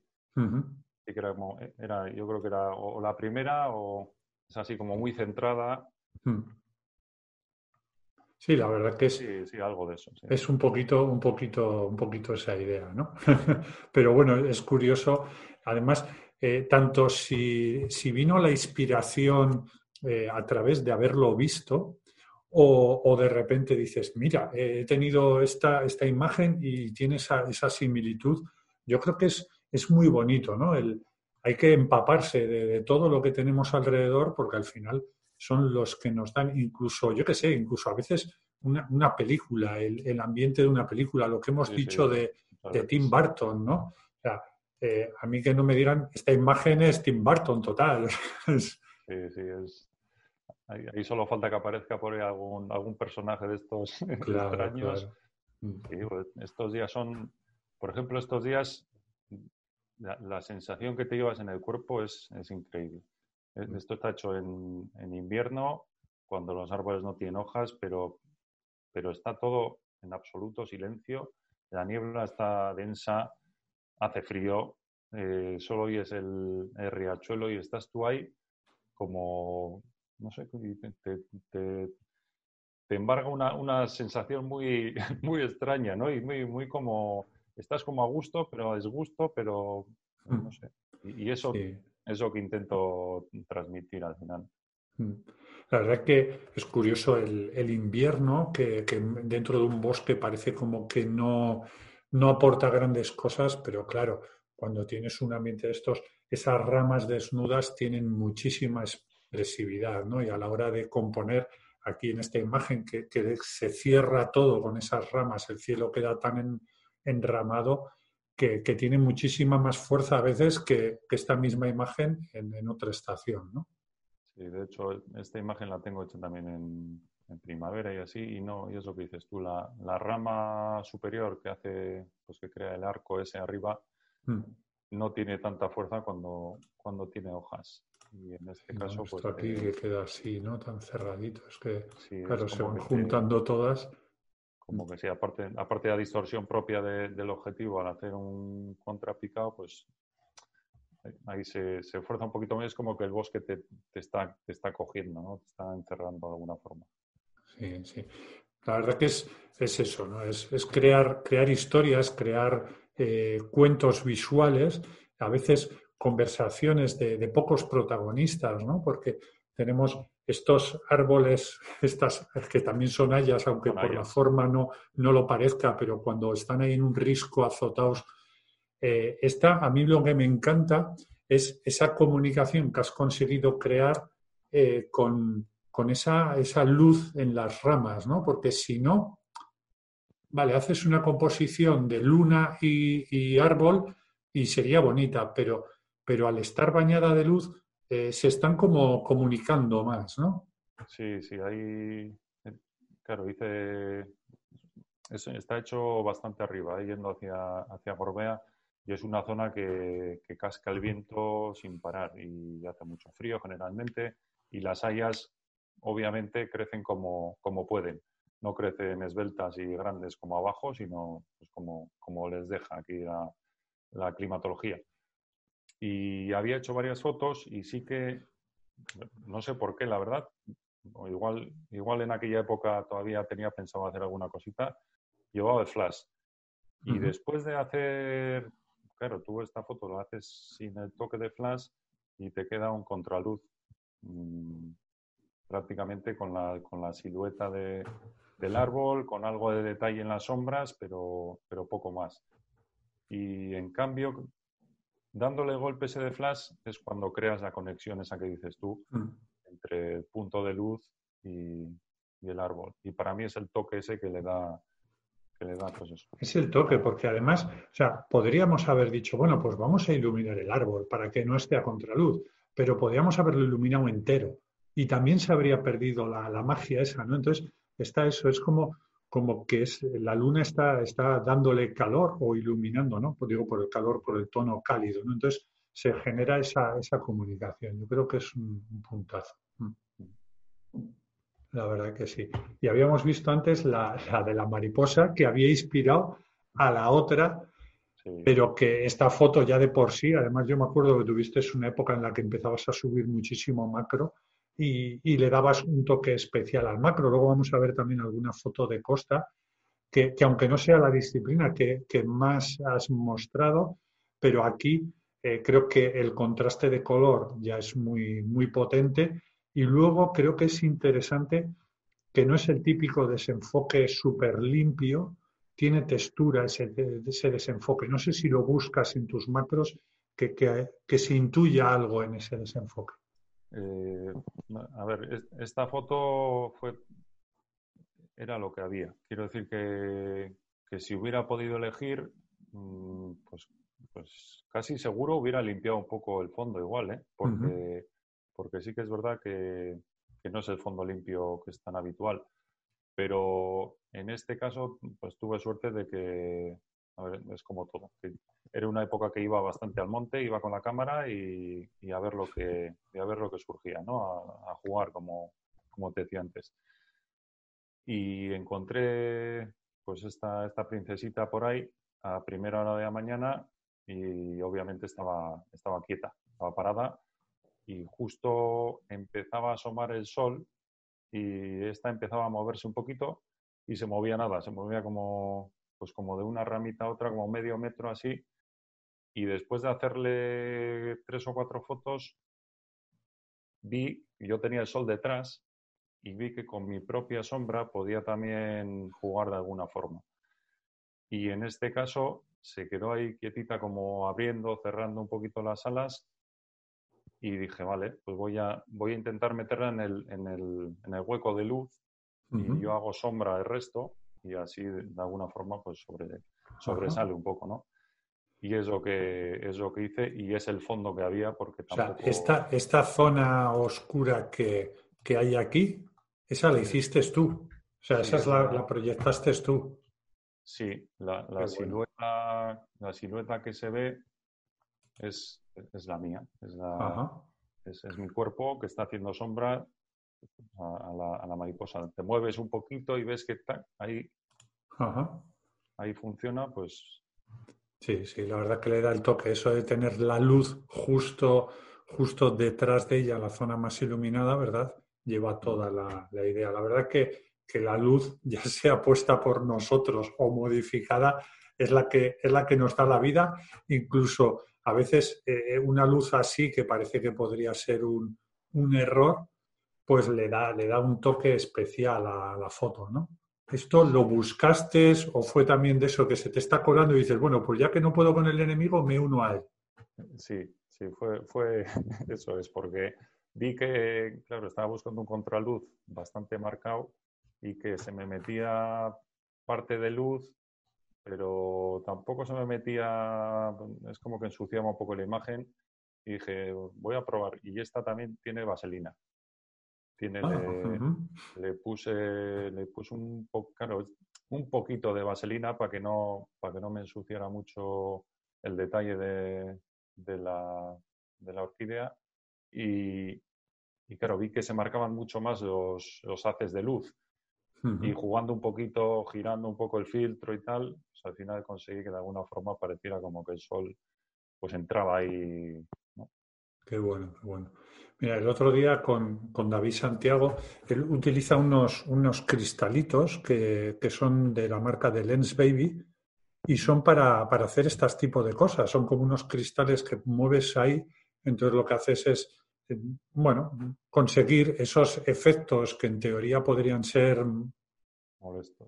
que era como, era, yo creo que era o, la primera o es así como muy centrada. Sí, la verdad que es. Sí, sí, algo de eso. Es un poquito, un poquito, un poquito esa idea, ¿no? Pero bueno, es curioso. Además, eh, tanto si, si, vino la inspiración eh, a través de haberlo visto, o, de repente dices, mira, he tenido esta, esta imagen y tiene esa, esa similitud. Yo creo que es, es muy bonito, ¿no? El, hay que empaparse de, todo lo que tenemos alrededor porque al final son los que nos dan incluso, yo qué sé, incluso a veces una, una película, el, el, ambiente de una película, lo que hemos dicho de, de, Tim Burton, ¿no? O sea, eh, a mí que no me digan, esta imagen es Tim Burton total. sí, sí, es, Ahí, solo falta que aparezca por ahí algún, algún personaje de estos extraños. Mm. Pues, estos días son, por ejemplo, estos días la, sensación que te llevas en el cuerpo es, es increíble. E, mm. Esto está hecho en, en, invierno, cuando los árboles no tienen hojas, pero, pero está todo en absoluto silencio. La niebla está densa, hace frío, eh, solo oyes el, el riachuelo y estás tú ahí como, no sé, te, te, te embarga una, una, sensación muy, muy extraña, ¿no? Y muy, muy como, estás como a gusto, pero a desgusto, pero mm. no sé. Y, eso es lo que intento transmitir al final. Mm. La verdad que es curioso el, el invierno, que, que, dentro de un bosque parece como que no, no aporta grandes cosas, pero claro, cuando tienes un ambiente de estos, esas ramas desnudas tienen muchísima expresividad, ¿no? Y a la hora de componer aquí en esta imagen que, se cierra todo con esas ramas, el cielo queda tan enramado que, tiene muchísima más fuerza a veces que, esta misma imagen en, otra estación, ¿no? Sí, de hecho, esta imagen la tengo hecha también en, primavera y así, y no, y es lo que dices tú, la, rama superior que hace, pues que crea el arco ese arriba, mm. no tiene tanta fuerza cuando, cuando tiene hojas. Y en este caso, pues. aquí que queda así, ¿no? Tan cerradito. Es que, claro, se van juntando todas. como que sí, aparte, aparte de la distorsión propia del objetivo al hacer un contrapicado, pues ahí se, se fuerza un poquito más, es como que el bosque te, está, te está cogiendo, ¿no? te está encerrando de alguna forma. Sí, sí. La verdad que es, es eso, ¿no? Es, es crear, crear historias, crear eh, cuentos visuales, a veces conversaciones de, de, pocos protagonistas, ¿no? Porque tenemos estos árboles, estas que también son hayas, aunque por la forma no, no lo parezca, pero cuando están ahí en un risco azotados, eh, esta, a mí lo que me encanta es esa comunicación que has conseguido crear eh, con, con esa, esa, luz en las ramas, ¿no? Porque si no, vale, haces una composición de luna y, árbol y sería bonita, pero, pero al estar bañada de luz, eh, se están como comunicando más, ¿no? Sí, sí, ahí, eh, claro, dice, está hecho bastante arriba, yendo hacia, hacia Gorbea, y es una zona que, casca el viento sin parar y hace mucho frío generalmente, y las hayas obviamente crecen como, como pueden. No crecen esbeltas y grandes como abajo, sino pues, como, como les deja aquí la, la climatología y había hecho varias fotos y sí que, no sé por qué, la verdad, igual, igual en aquella época todavía tenía pensado hacer alguna cosita, llevaba el flash. Y después de hacer, claro, tú esta foto la haces sin el toque de flash y te queda un contraluz mm, prácticamente con la, con la silueta de, del árbol, con algo de detalle en las sombras, pero, pero poco más. Y en cambio, dándole golpes de flash es cuando creas la conexión esa que dices tú mm. entre el punto de luz y, el árbol. Y para mí es el toque ese que le da, que le da pues eso. Es el toque, porque además, o sea, podríamos haber dicho, bueno, pues vamos a iluminar el árbol para que no esté a contraluz, pero podríamos haberlo iluminado entero y también se habría perdido la, la magia esa, ¿no? Entonces, está eso, es como como que es, la luna está, está dándole calor o iluminando, ¿no? Pues digo por el calor, por el tono cálido, ¿no? Entonces se genera esa, esa comunicación. Yo creo que es un, puntazo. Mm. La verdad que sí. Y habíamos visto antes la, la, de la mariposa que había inspirado a la otra, pero que esta foto ya de por sí, además yo me acuerdo que tuviste una época en la que empezabas a subir muchísimo macro y, le dabas un toque especial al macro. Luego vamos a ver también alguna foto de Costa, que, aunque no sea la disciplina que, más has mostrado, pero aquí eh, creo que el contraste de color ya es muy, muy potente. Y luego creo que es interesante que no es el típico desenfoque súper limpio, tiene textura ese, ese, desenfoque. No sé si lo buscas en tus macros, que, que se intuya algo en ese desenfoque. Eh, a ver, esta foto fue era lo que había. Quiero decir que, si hubiera podido elegir, mm, pues, pues, casi seguro hubiera limpiado un poco el fondo igual, ¿eh? porque, porque sí que es verdad que, no es el fondo limpio que es tan habitual. Pero en este caso, pues tuve suerte de que, es como todo. Era una época que iba bastante al monte, iba con la cámara y, a ver lo que a ver lo que surgía, ¿no? A, jugar como, como te decía antes. Y encontré pues esta, esta princesita por ahí a primera hora de la mañana y obviamente estaba, estaba quieta, estaba parada y justo empezaba a asomar el sol y esta empezaba a moverse un poquito y se movía nada, se movía como, pues como de una ramita a otra, como medio metro así. Y después de hacerle tres o cuatro fotos, vi, yo tenía el sol detrás y vi que con mi propia sombra podía también jugar de alguna forma. Y en este caso se quedó ahí quietita como abriendo, cerrando un poquito las alas y dije, vale, pues voy a, voy a intentar meterla en el, en el, en el hueco de luz y yo hago sombra el resto y así de alguna forma pues sobre, sobresale un poco, ¿no? Y es lo, que, es lo que hice y es el fondo que había porque tampoco... O sea, esta, zona oscura que, hay aquí, esa la hiciste tú. O sea, esa es la, la, proyectaste tú. Sí, la, la silueta, la silueta que se ve es, es la mía. Es, la, es, es, mi cuerpo que está haciendo sombra a, la, mariposa. Te mueves un poquito y ves que está ahí ahí funciona, pues... Sí, sí, la verdad que le da el toque. Eso de tener la luz justo, justo detrás de ella, la zona más iluminada, ¿verdad? Lleva toda la, idea. La verdad que, que la luz, ya sea puesta por nosotros o modificada, es la que, es la que nos da la vida. Incluso a veces eh, una luz así, que parece que podría ser un, un error, pues le da, le da un toque especial a la foto, ¿no? ¿Esto lo buscaste o fue también de eso que se te está colando y dices, bueno, pues ya que no puedo con el enemigo, me uno a él? Sí, sí, fue, fue eso, es porque vi que, claro, estaba buscando un contraluz bastante marcado y que se me metía parte de luz, pero tampoco se me metía, es como que ensuciaba un poco la imagen y dije, voy a probar. Y esta también tiene vaselina. Tiene, ah, le, puse, le puse un, claro, un poquito de vaselina para que, no, para que no me ensuciara mucho el detalle de, de, la, de la, orquídea. Y, y, claro, vi que se marcaban mucho más los, los haces de luz. Y jugando un poquito, girando un poco el filtro y tal, pues al final conseguí que de alguna forma pareciera como que el sol pues entraba ahí. Qué bueno, qué bueno. Mira, el otro día con, David Santiago, él utiliza unos, unos cristalitos que, son de la marca de Lens Baby y son para, hacer este tipo de cosas. Son como unos cristales que mueves ahí, entonces lo que haces es, eh, bueno, conseguir esos efectos que en teoría podrían ser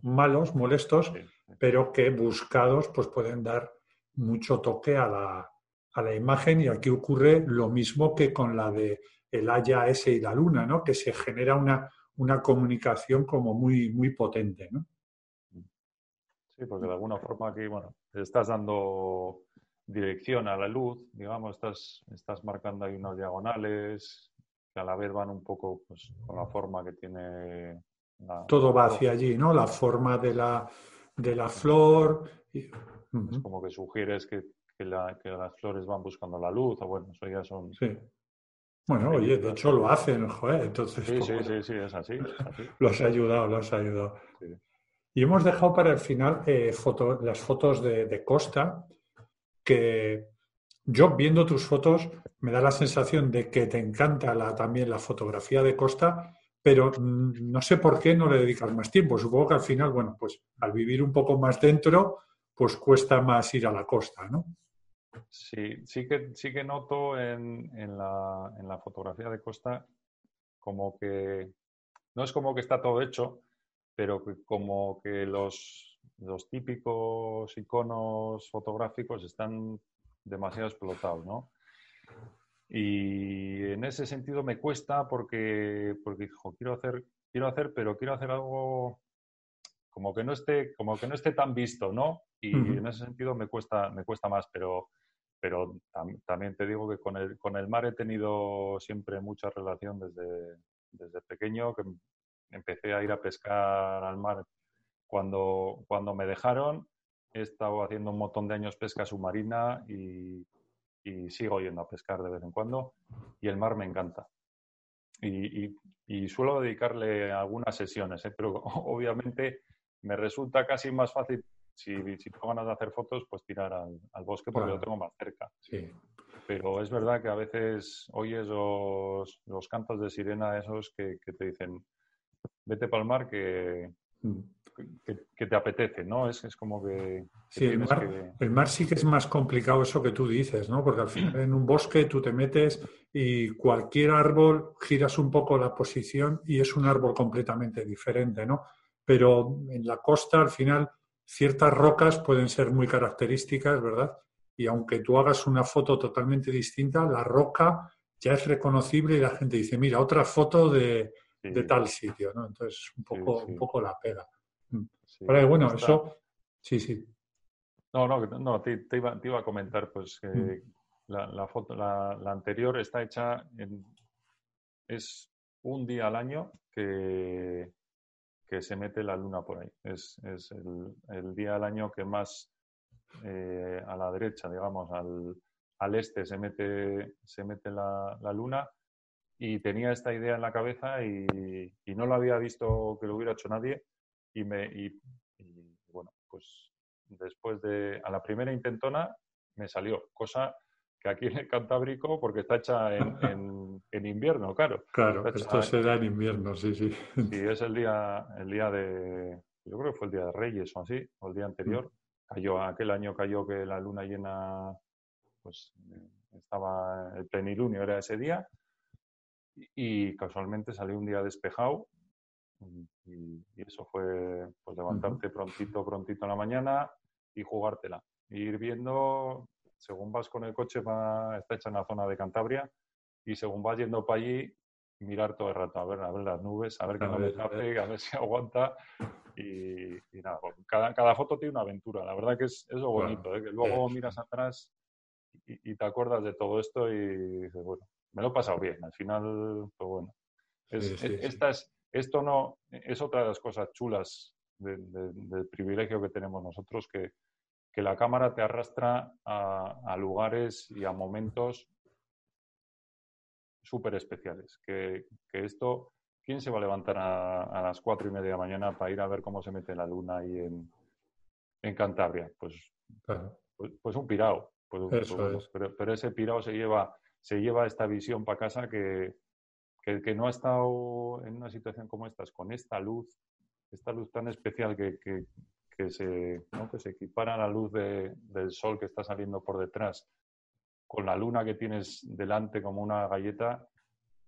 malos, molestos, pero que buscados pues pueden dar mucho toque a la, a la imagen y aquí ocurre lo mismo que con la de el Haya S y la Luna, ¿no? Que se genera una, una comunicación como muy, muy potente, ¿no? Sí, porque de alguna forma aquí, bueno, estás dando dirección a la luz, digamos, estás, estás marcando ahí unas diagonales que a la vez van un poco pues, con la forma que tiene... Todo va hacia allí, ¿no? La forma de la, de la flor. Es como que sugieres que, que, las flores van buscando la luz, o bueno, eso ya son... Sí. Bueno, oye, de hecho lo hacen, joder, entonces... Sí, sí, sí, sí, es así. Lo has ayudado, lo has ayudado. Y hemos dejado para el final eh, las fotos de, Costa, que yo viendo tus fotos me da la sensación de que te encanta la, también la fotografía de Costa, pero no sé por qué no le dedicas más tiempo. Supongo que al final, bueno, pues al vivir un poco más dentro, pues cuesta más ir a la costa, ¿no? Sí, sí que, sí que noto en, en, la, en, la, fotografía de Costa como que, no es como que está todo hecho, pero como que los, los típicos iconos fotográficos están demasiado explotados, ¿no? Y en ese sentido me cuesta porque, porque quiero hacer, quiero hacer, pero quiero hacer algo como que no esté, como que no esté tan visto, ¿no? Y en ese sentido me cuesta, me cuesta más, pero pero también te digo que con el, con el mar he tenido siempre mucha relación desde, desde pequeño, que empecé a ir a pescar al mar cuando, cuando me dejaron. He estado haciendo un montón de años pesca submarina y, y sigo yendo a pescar de vez en cuando y el mar me encanta. Y, y, y suelo dedicarle algunas sesiones, ¿eh? pero obviamente me resulta casi más fácil si, si tengo ganas de hacer fotos, pues tirar al, bosque porque lo tengo más cerca. Sí. Pero es verdad que a veces oyes los, los cantos de sirena esos que, que te dicen, vete para el mar que, mm. que, te apetece, ¿no? Es, es como que... sí, el mar, el mar, sí que es más complicado eso que tú dices, ¿no? Porque al final en un bosque tú te metes y cualquier árbol giras un poco la posición y es un árbol completamente diferente, ¿no? Pero en la costa al final ciertas rocas pueden ser muy características, ¿verdad? Y aunque tú hagas una foto totalmente distinta, la roca ya es reconocible y la gente dice, mira, otra foto de, tal sitio, ¿no? Entonces, un poco, un poco la pega. Mm. Pero bueno, eso, sí, sí. No, no, no te, iba, a comentar, pues, que mm. la, foto, la, anterior está hecha en, es un día al año que, que se mete la luna por ahí. Es, es el, el, día del año que más eh, a la derecha, digamos, al, al, este se mete, se mete la, la, luna y tenía esta idea en la cabeza y, y, no lo había visto que lo hubiera hecho nadie y, me, y, bueno, pues después de, a la primera intentona me salió, cosa que aquí en el Cantábrico, porque está hecha en, invierno, claro. Claro, esto será en invierno, sí, sí. Sí, es el día, el día de, yo creo que fue el día de Reyes o así, o el día anterior. Mm. Cayó, aquel año cayó que la luna llena, pues estaba, el plenilunio era ese día, y, casualmente salió un día despejado, y, eso fue pues levantarte prontito, prontito en la mañana y jugártela. ir viendo según vas con el coche, va, está hecha en la zona de Cantabria y según vas yendo para allí, mirar todo el rato, a ver, a ver las nubes, a ver que no le tape, a ver si aguanta. Y, nada, pues, cada, cada, foto tiene una aventura. La verdad que es, lo bonito, ¿eh? que luego miras atrás y, te acuerdas de todo esto y dices, bueno, me lo he pasado bien. Al final, pues bueno. esto no, es otra de las cosas chulas del privilegio que tenemos nosotros, que, que la cámara te arrastra a, lugares y a momentos súper especiales. Que, esto, ¿quién se va a levantar a, las cuatro y media de la mañana para ir a ver cómo se mete la luna ahí en, en Cantabria? Pues, pues, pues, un pirao. Pues, pues, pero, ese pirao se lleva, se lleva esta visión para casa que, que, no ha estado en una situación como esta, con esta luz, esta luz tan especial que, que se, ¿no? que se equipara la luz del sol que está saliendo por detrás con la luna que tienes delante como una galleta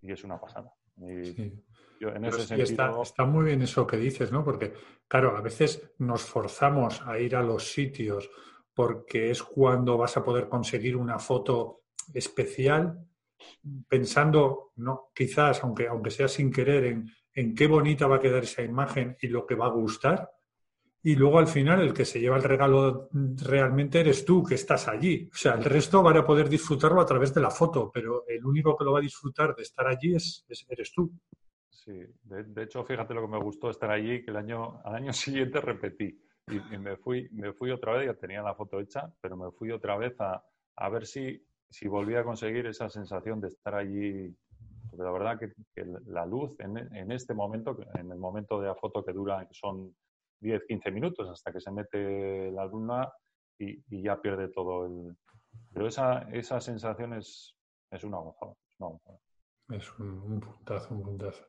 y es una pasada. en ese sentido... está, muy bien eso que dices, ¿no? Porque, claro, a veces nos forzamos a ir a los sitios porque es cuando vas a poder conseguir una foto especial, pensando, no, quizás, aunque, aunque sea sin querer, en, en qué bonita va a quedar esa imagen y lo que va a gustar, y luego al final el que se lleva el regalo realmente eres tú, que estás allí. O sea, el resto van a poder disfrutarlo a través de la foto, pero el único que lo va a disfrutar de estar allí es, eres tú. Sí, de, hecho, fíjate lo que me gustó estar allí, que el año, al año siguiente repetí. Y, me, fui, me fui otra vez, ya tenía la foto hecha, pero me fui otra vez a, a ver si, si volvía a conseguir esa sensación de estar allí. Porque la verdad que, la luz en, en, este momento, en el momento de la foto que dura, que son 10, 15 minutos hasta que se mete la luna y, ya pierde todo el... Pero esa, esa sensación es, es una gozada. Es un, puntazo, un puntazo.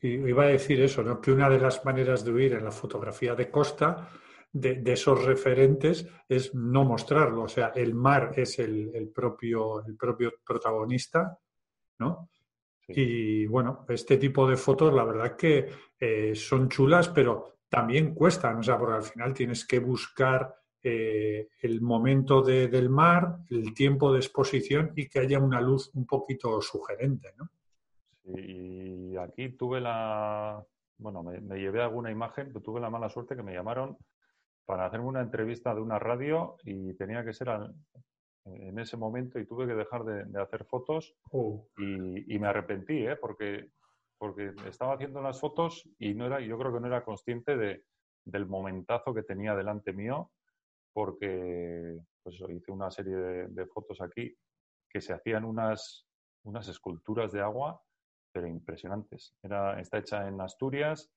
Y iba a decir eso, ¿no? que una de las maneras de huir en la fotografía de costa de, esos referentes es no mostrarlo. O sea, el mar es el, propio, el propio protagonista, ¿no? Y bueno, este tipo de fotos, la verdad que eh, son chulas, pero también cuestan, o sea, porque al final tienes que buscar eh, el momento del mar, el tiempo de exposición y que haya una luz un poquito sugerente, ¿no? Sí, y aquí tuve la, bueno, me, llevé alguna imagen, pero tuve la mala suerte que me llamaron para hacerme una entrevista de una radio y tenía que ser en ese momento y tuve que dejar de, hacer fotos oh. y, y, me arrepentí, ¿eh? porque porque estaba haciendo las fotos y no era, yo creo que no era consciente de, del momentazo que tenía delante mío, porque pues hice una serie de, fotos aquí que se hacían unas, unas esculturas de agua, pero impresionantes. Era, está hecha en Asturias.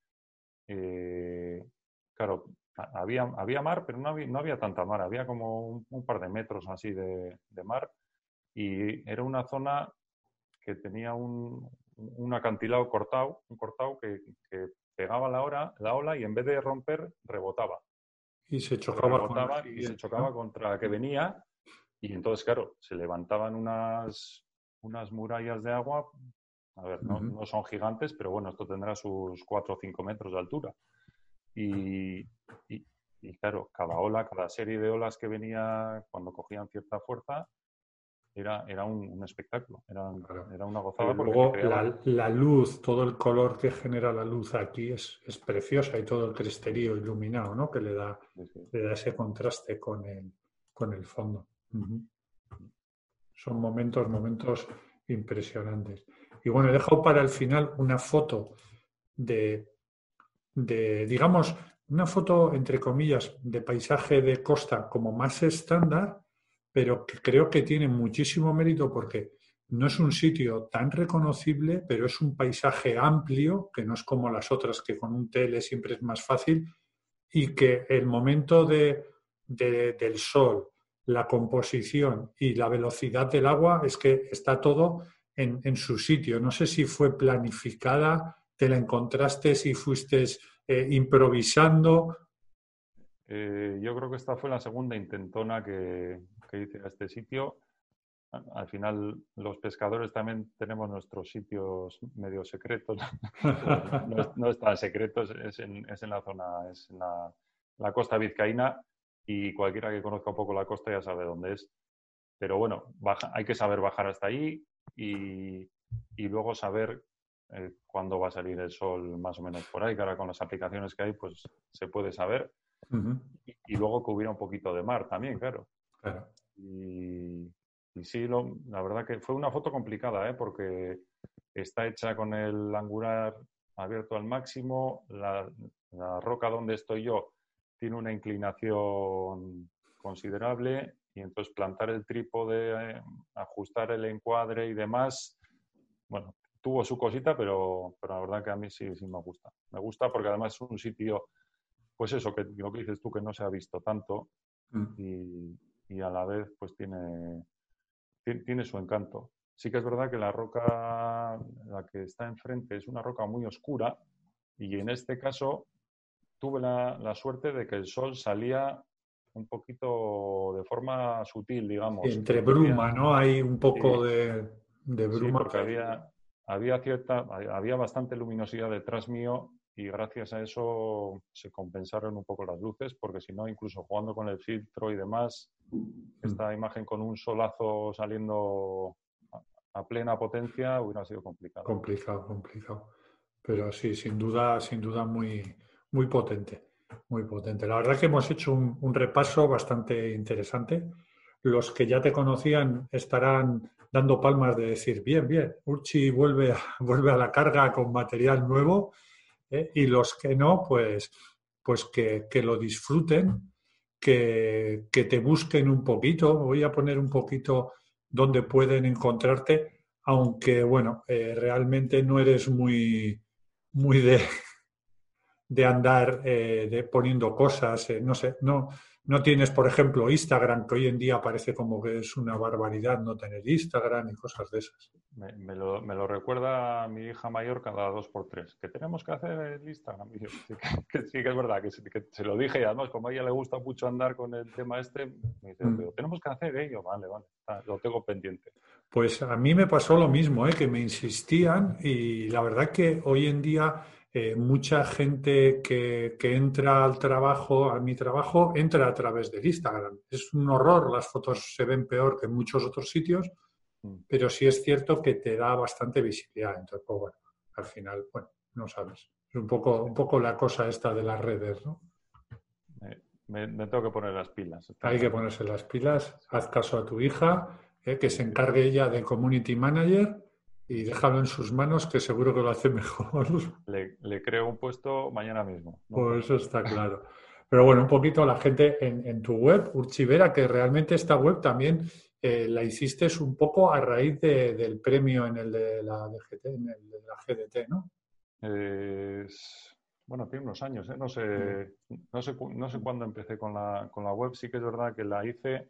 Eh, claro, había, había mar, pero no había, no había tanta mar, había como un, par de metros así de, de, mar y era una zona que tenía un, un acantilado cortado, un cortado que, pegaba la, hora, la ola y en vez de romper, rebotaba. Y se chocaba, contra, y se chocaba contra la que venía y entonces, claro, se levantaban unas, unas murallas de agua. A ver, no, son gigantes, pero bueno, esto tendrá sus 4 o 5 metros de altura. Y, y, claro, cada ola, cada serie de olas que venía cuando cogían cierta fuerza, era, era un, espectáculo, era, era, una gozada. luego la, luz, todo el color que genera la luz aquí es, es preciosa y todo el cresterío iluminado, ¿no? Que le da, Le da ese contraste con el, con el fondo. Son momentos, momentos impresionantes. Y bueno, he dejado para el final una foto de, de, digamos, una foto, entre comillas, de paisaje de costa como más estándar, pero creo que tiene muchísimo mérito porque no es un sitio tan reconocible, pero es un paisaje amplio, que no es como las otras, que con un tele siempre es más fácil. y que el momento de, del sol, la composición y la velocidad del agua es que está todo en, en su sitio. No sé si fue planificada, te la encontraste, si fuiste eh, improvisando. Eh, yo creo que esta fue la segunda intentona que, que hice a este sitio al final los pescadores también tenemos nuestros sitios medio secretos. no, es, tan secretos, es en, la zona, es en la, costa vizcaína y cualquiera que conozca un poco la costa ya sabe dónde es. Pero bueno, hay que saber bajar hasta ahí y, luego saber eh, cuándo va a salir el sol más o menos por ahí, que ahora con las aplicaciones que hay pues se puede saber. Y, luego que hubiera un poquito de mar también, claro. claro. Y, y sí, la verdad que fue una foto complicada, ¿eh? porque está hecha con el angular abierto al máximo, la, roca donde estoy yo tiene una inclinación considerable y entonces plantar el trípode, eh, ajustar el encuadre y demás, bueno, tuvo su cosita, pero, pero la verdad que a mí sí, sí me gusta. Me gusta porque además es un sitio, pues eso, que lo que dices tú, que no se ha visto tanto mm. y, y a la vez pues tiene, tiene su encanto. Sí que es verdad que la roca, la que está enfrente, es una roca muy oscura y en este caso tuve la, suerte de que el sol salía un poquito de forma sutil, digamos. Entre bruma, ¿no? Hay un poco de, bruma. porque había, había, cierta, había bastante luminosidad detrás mío y gracias a eso se compensaron un poco las luces, porque si no, incluso jugando con el filtro y demás, mm. esta imagen con un solazo saliendo a plena potencia hubiera sido complicado. Complicado, complicado. Pero sí, sin duda, sin duda muy, muy potente, muy potente. La verdad que hemos hecho un, repaso bastante interesante. Los que ya te conocían estarán dando palmas de decir, bien, bien, Urchi vuelve vuelve a la carga con material nuevo ¿eh? y los que no, pues, pues que, lo disfruten, que, te busquen un poquito. Voy a poner un poquito donde pueden encontrarte, aunque bueno, eh, realmente no eres muy, muy de, de andar eh, de poniendo cosas, no sé, no, no tienes, por ejemplo, Instagram, que hoy en día parece como que es una barbaridad no tener Instagram y cosas de esas. Me, lo, recuerda mi hija mayor cada dos por tres, que tenemos que hacer el Instagram. sí, que, es verdad, que, se lo dije y además como a ella le gusta mucho andar con el tema este, me dice, mm. tenemos que hacer ello, vale, vale, lo tengo pendiente. Pues a mí me pasó lo mismo, ¿eh? que me insistían y la verdad que hoy en día eh, mucha gente que, entra al trabajo, a mi trabajo, entra a través del Instagram. Es un horror, las fotos se ven peor que en muchos otros sitios, mm. pero sí es cierto que te da bastante visibilidad. Entonces, pues bueno, al final, bueno, no sabes. Es un poco, un poco la cosa esta de las redes, ¿no? Me, tengo que poner las pilas. Hay que ponerse las pilas. Haz caso a tu hija, eh, que se encargue ella de community manager y déjalo en sus manos que seguro que lo hace mejor. Le, creo un puesto mañana mismo. Pues eso está claro. Pero bueno, un poquito la gente en, tu web, Urchivera, que realmente esta web también eh, la hiciste un poco a raíz del premio en el de la DGT, en el de la GDT, ¿no? bueno, tiene unos años, ¿eh? no, sé, no, sé, no sé cuándo empecé con la, con la web, sí que es verdad que la hice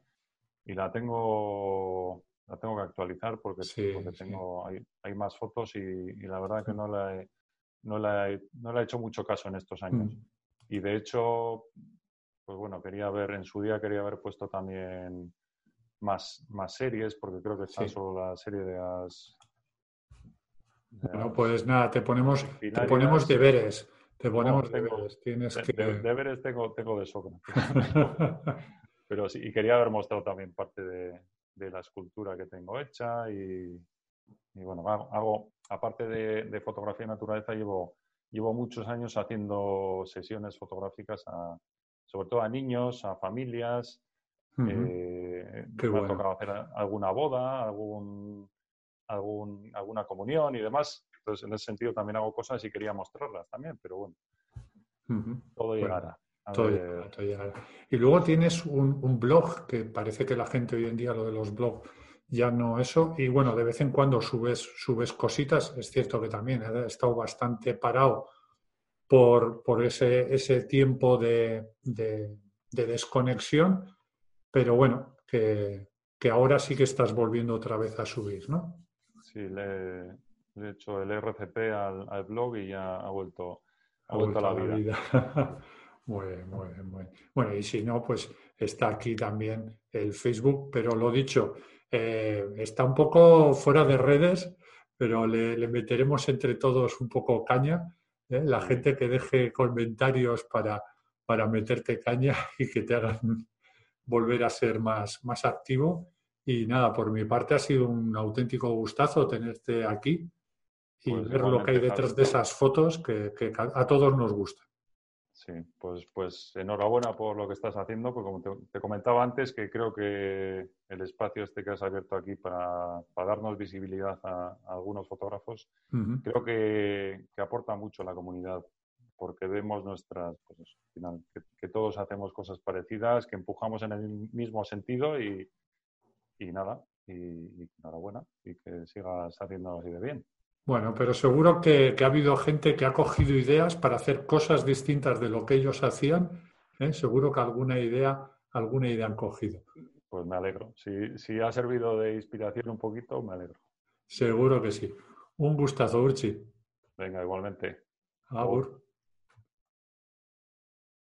y la tengo la tengo que actualizar porque, tengo, hay, más fotos y, la verdad que no la, he, no, la he, no la he hecho mucho caso en estos años. Mm. Y de hecho, pues bueno, quería ver, en su día quería haber puesto también más, más series, porque creo que está solo la serie de las... bueno, pues nada, te ponemos, te ponemos deberes. Te ponemos deberes. Tienes que... deberes tengo, tengo de sobra. Pero sí, y quería haber mostrado también parte de, de la escultura que tengo hecha y, bueno, hago, aparte de, fotografía de naturaleza, llevo, llevo muchos años haciendo sesiones fotográficas sobre todo a niños, a familias. Eh, me ha tocado hacer alguna boda, algún, algún, alguna comunión y demás. Entonces, en ese sentido también hago cosas y quería mostrarlas también, pero bueno, todo llegará. Y luego tienes un, blog que parece que la gente hoy en día lo de los blogs ya no eso. Y bueno, de vez en cuando subes, subes cositas. Es cierto que también he estado bastante parado por, por ese, ese, tiempo de, de, desconexión, pero bueno, que, que, ahora sí que estás volviendo otra vez a subir, ¿no? Sí, le, he hecho el RCP al, blog y ya ha vuelto, ha, vuelto, a la, vida. vida. muy bien, muy bien, muy bien. Bueno, y si no, pues está aquí también el Facebook, pero lo dicho, eh, está un poco fuera de redes, pero le, meteremos entre todos un poco caña. ¿eh? La gente que deje comentarios para, para meterte caña y que te hagan volver a ser más, más activo. Y nada, por mi parte ha sido un auténtico gustazo tenerte aquí y pues ver lo que hay detrás de esas fotos que, que a todos nos gusta. Sí, pues, pues enhorabuena por lo que estás haciendo, porque como te, comentaba antes, que creo que el espacio este que has abierto aquí para, darnos visibilidad a, algunos fotógrafos, creo que, aporta mucho a la comunidad, porque vemos nuestras, pues al final, que, todos hacemos cosas parecidas, que empujamos en el mismo sentido y, nada, y, y enhorabuena, y que sigas haciendo así de bien. Bueno, pero seguro que, ha habido gente que ha cogido ideas para hacer cosas distintas de lo que ellos hacían. ¿eh? Seguro que alguna idea, alguna idea han cogido. Pues me alegro. Si, ha servido de inspiración un poquito, me alegro. Seguro que sí. Un gustazo, Urchi. Venga, igualmente. Abur.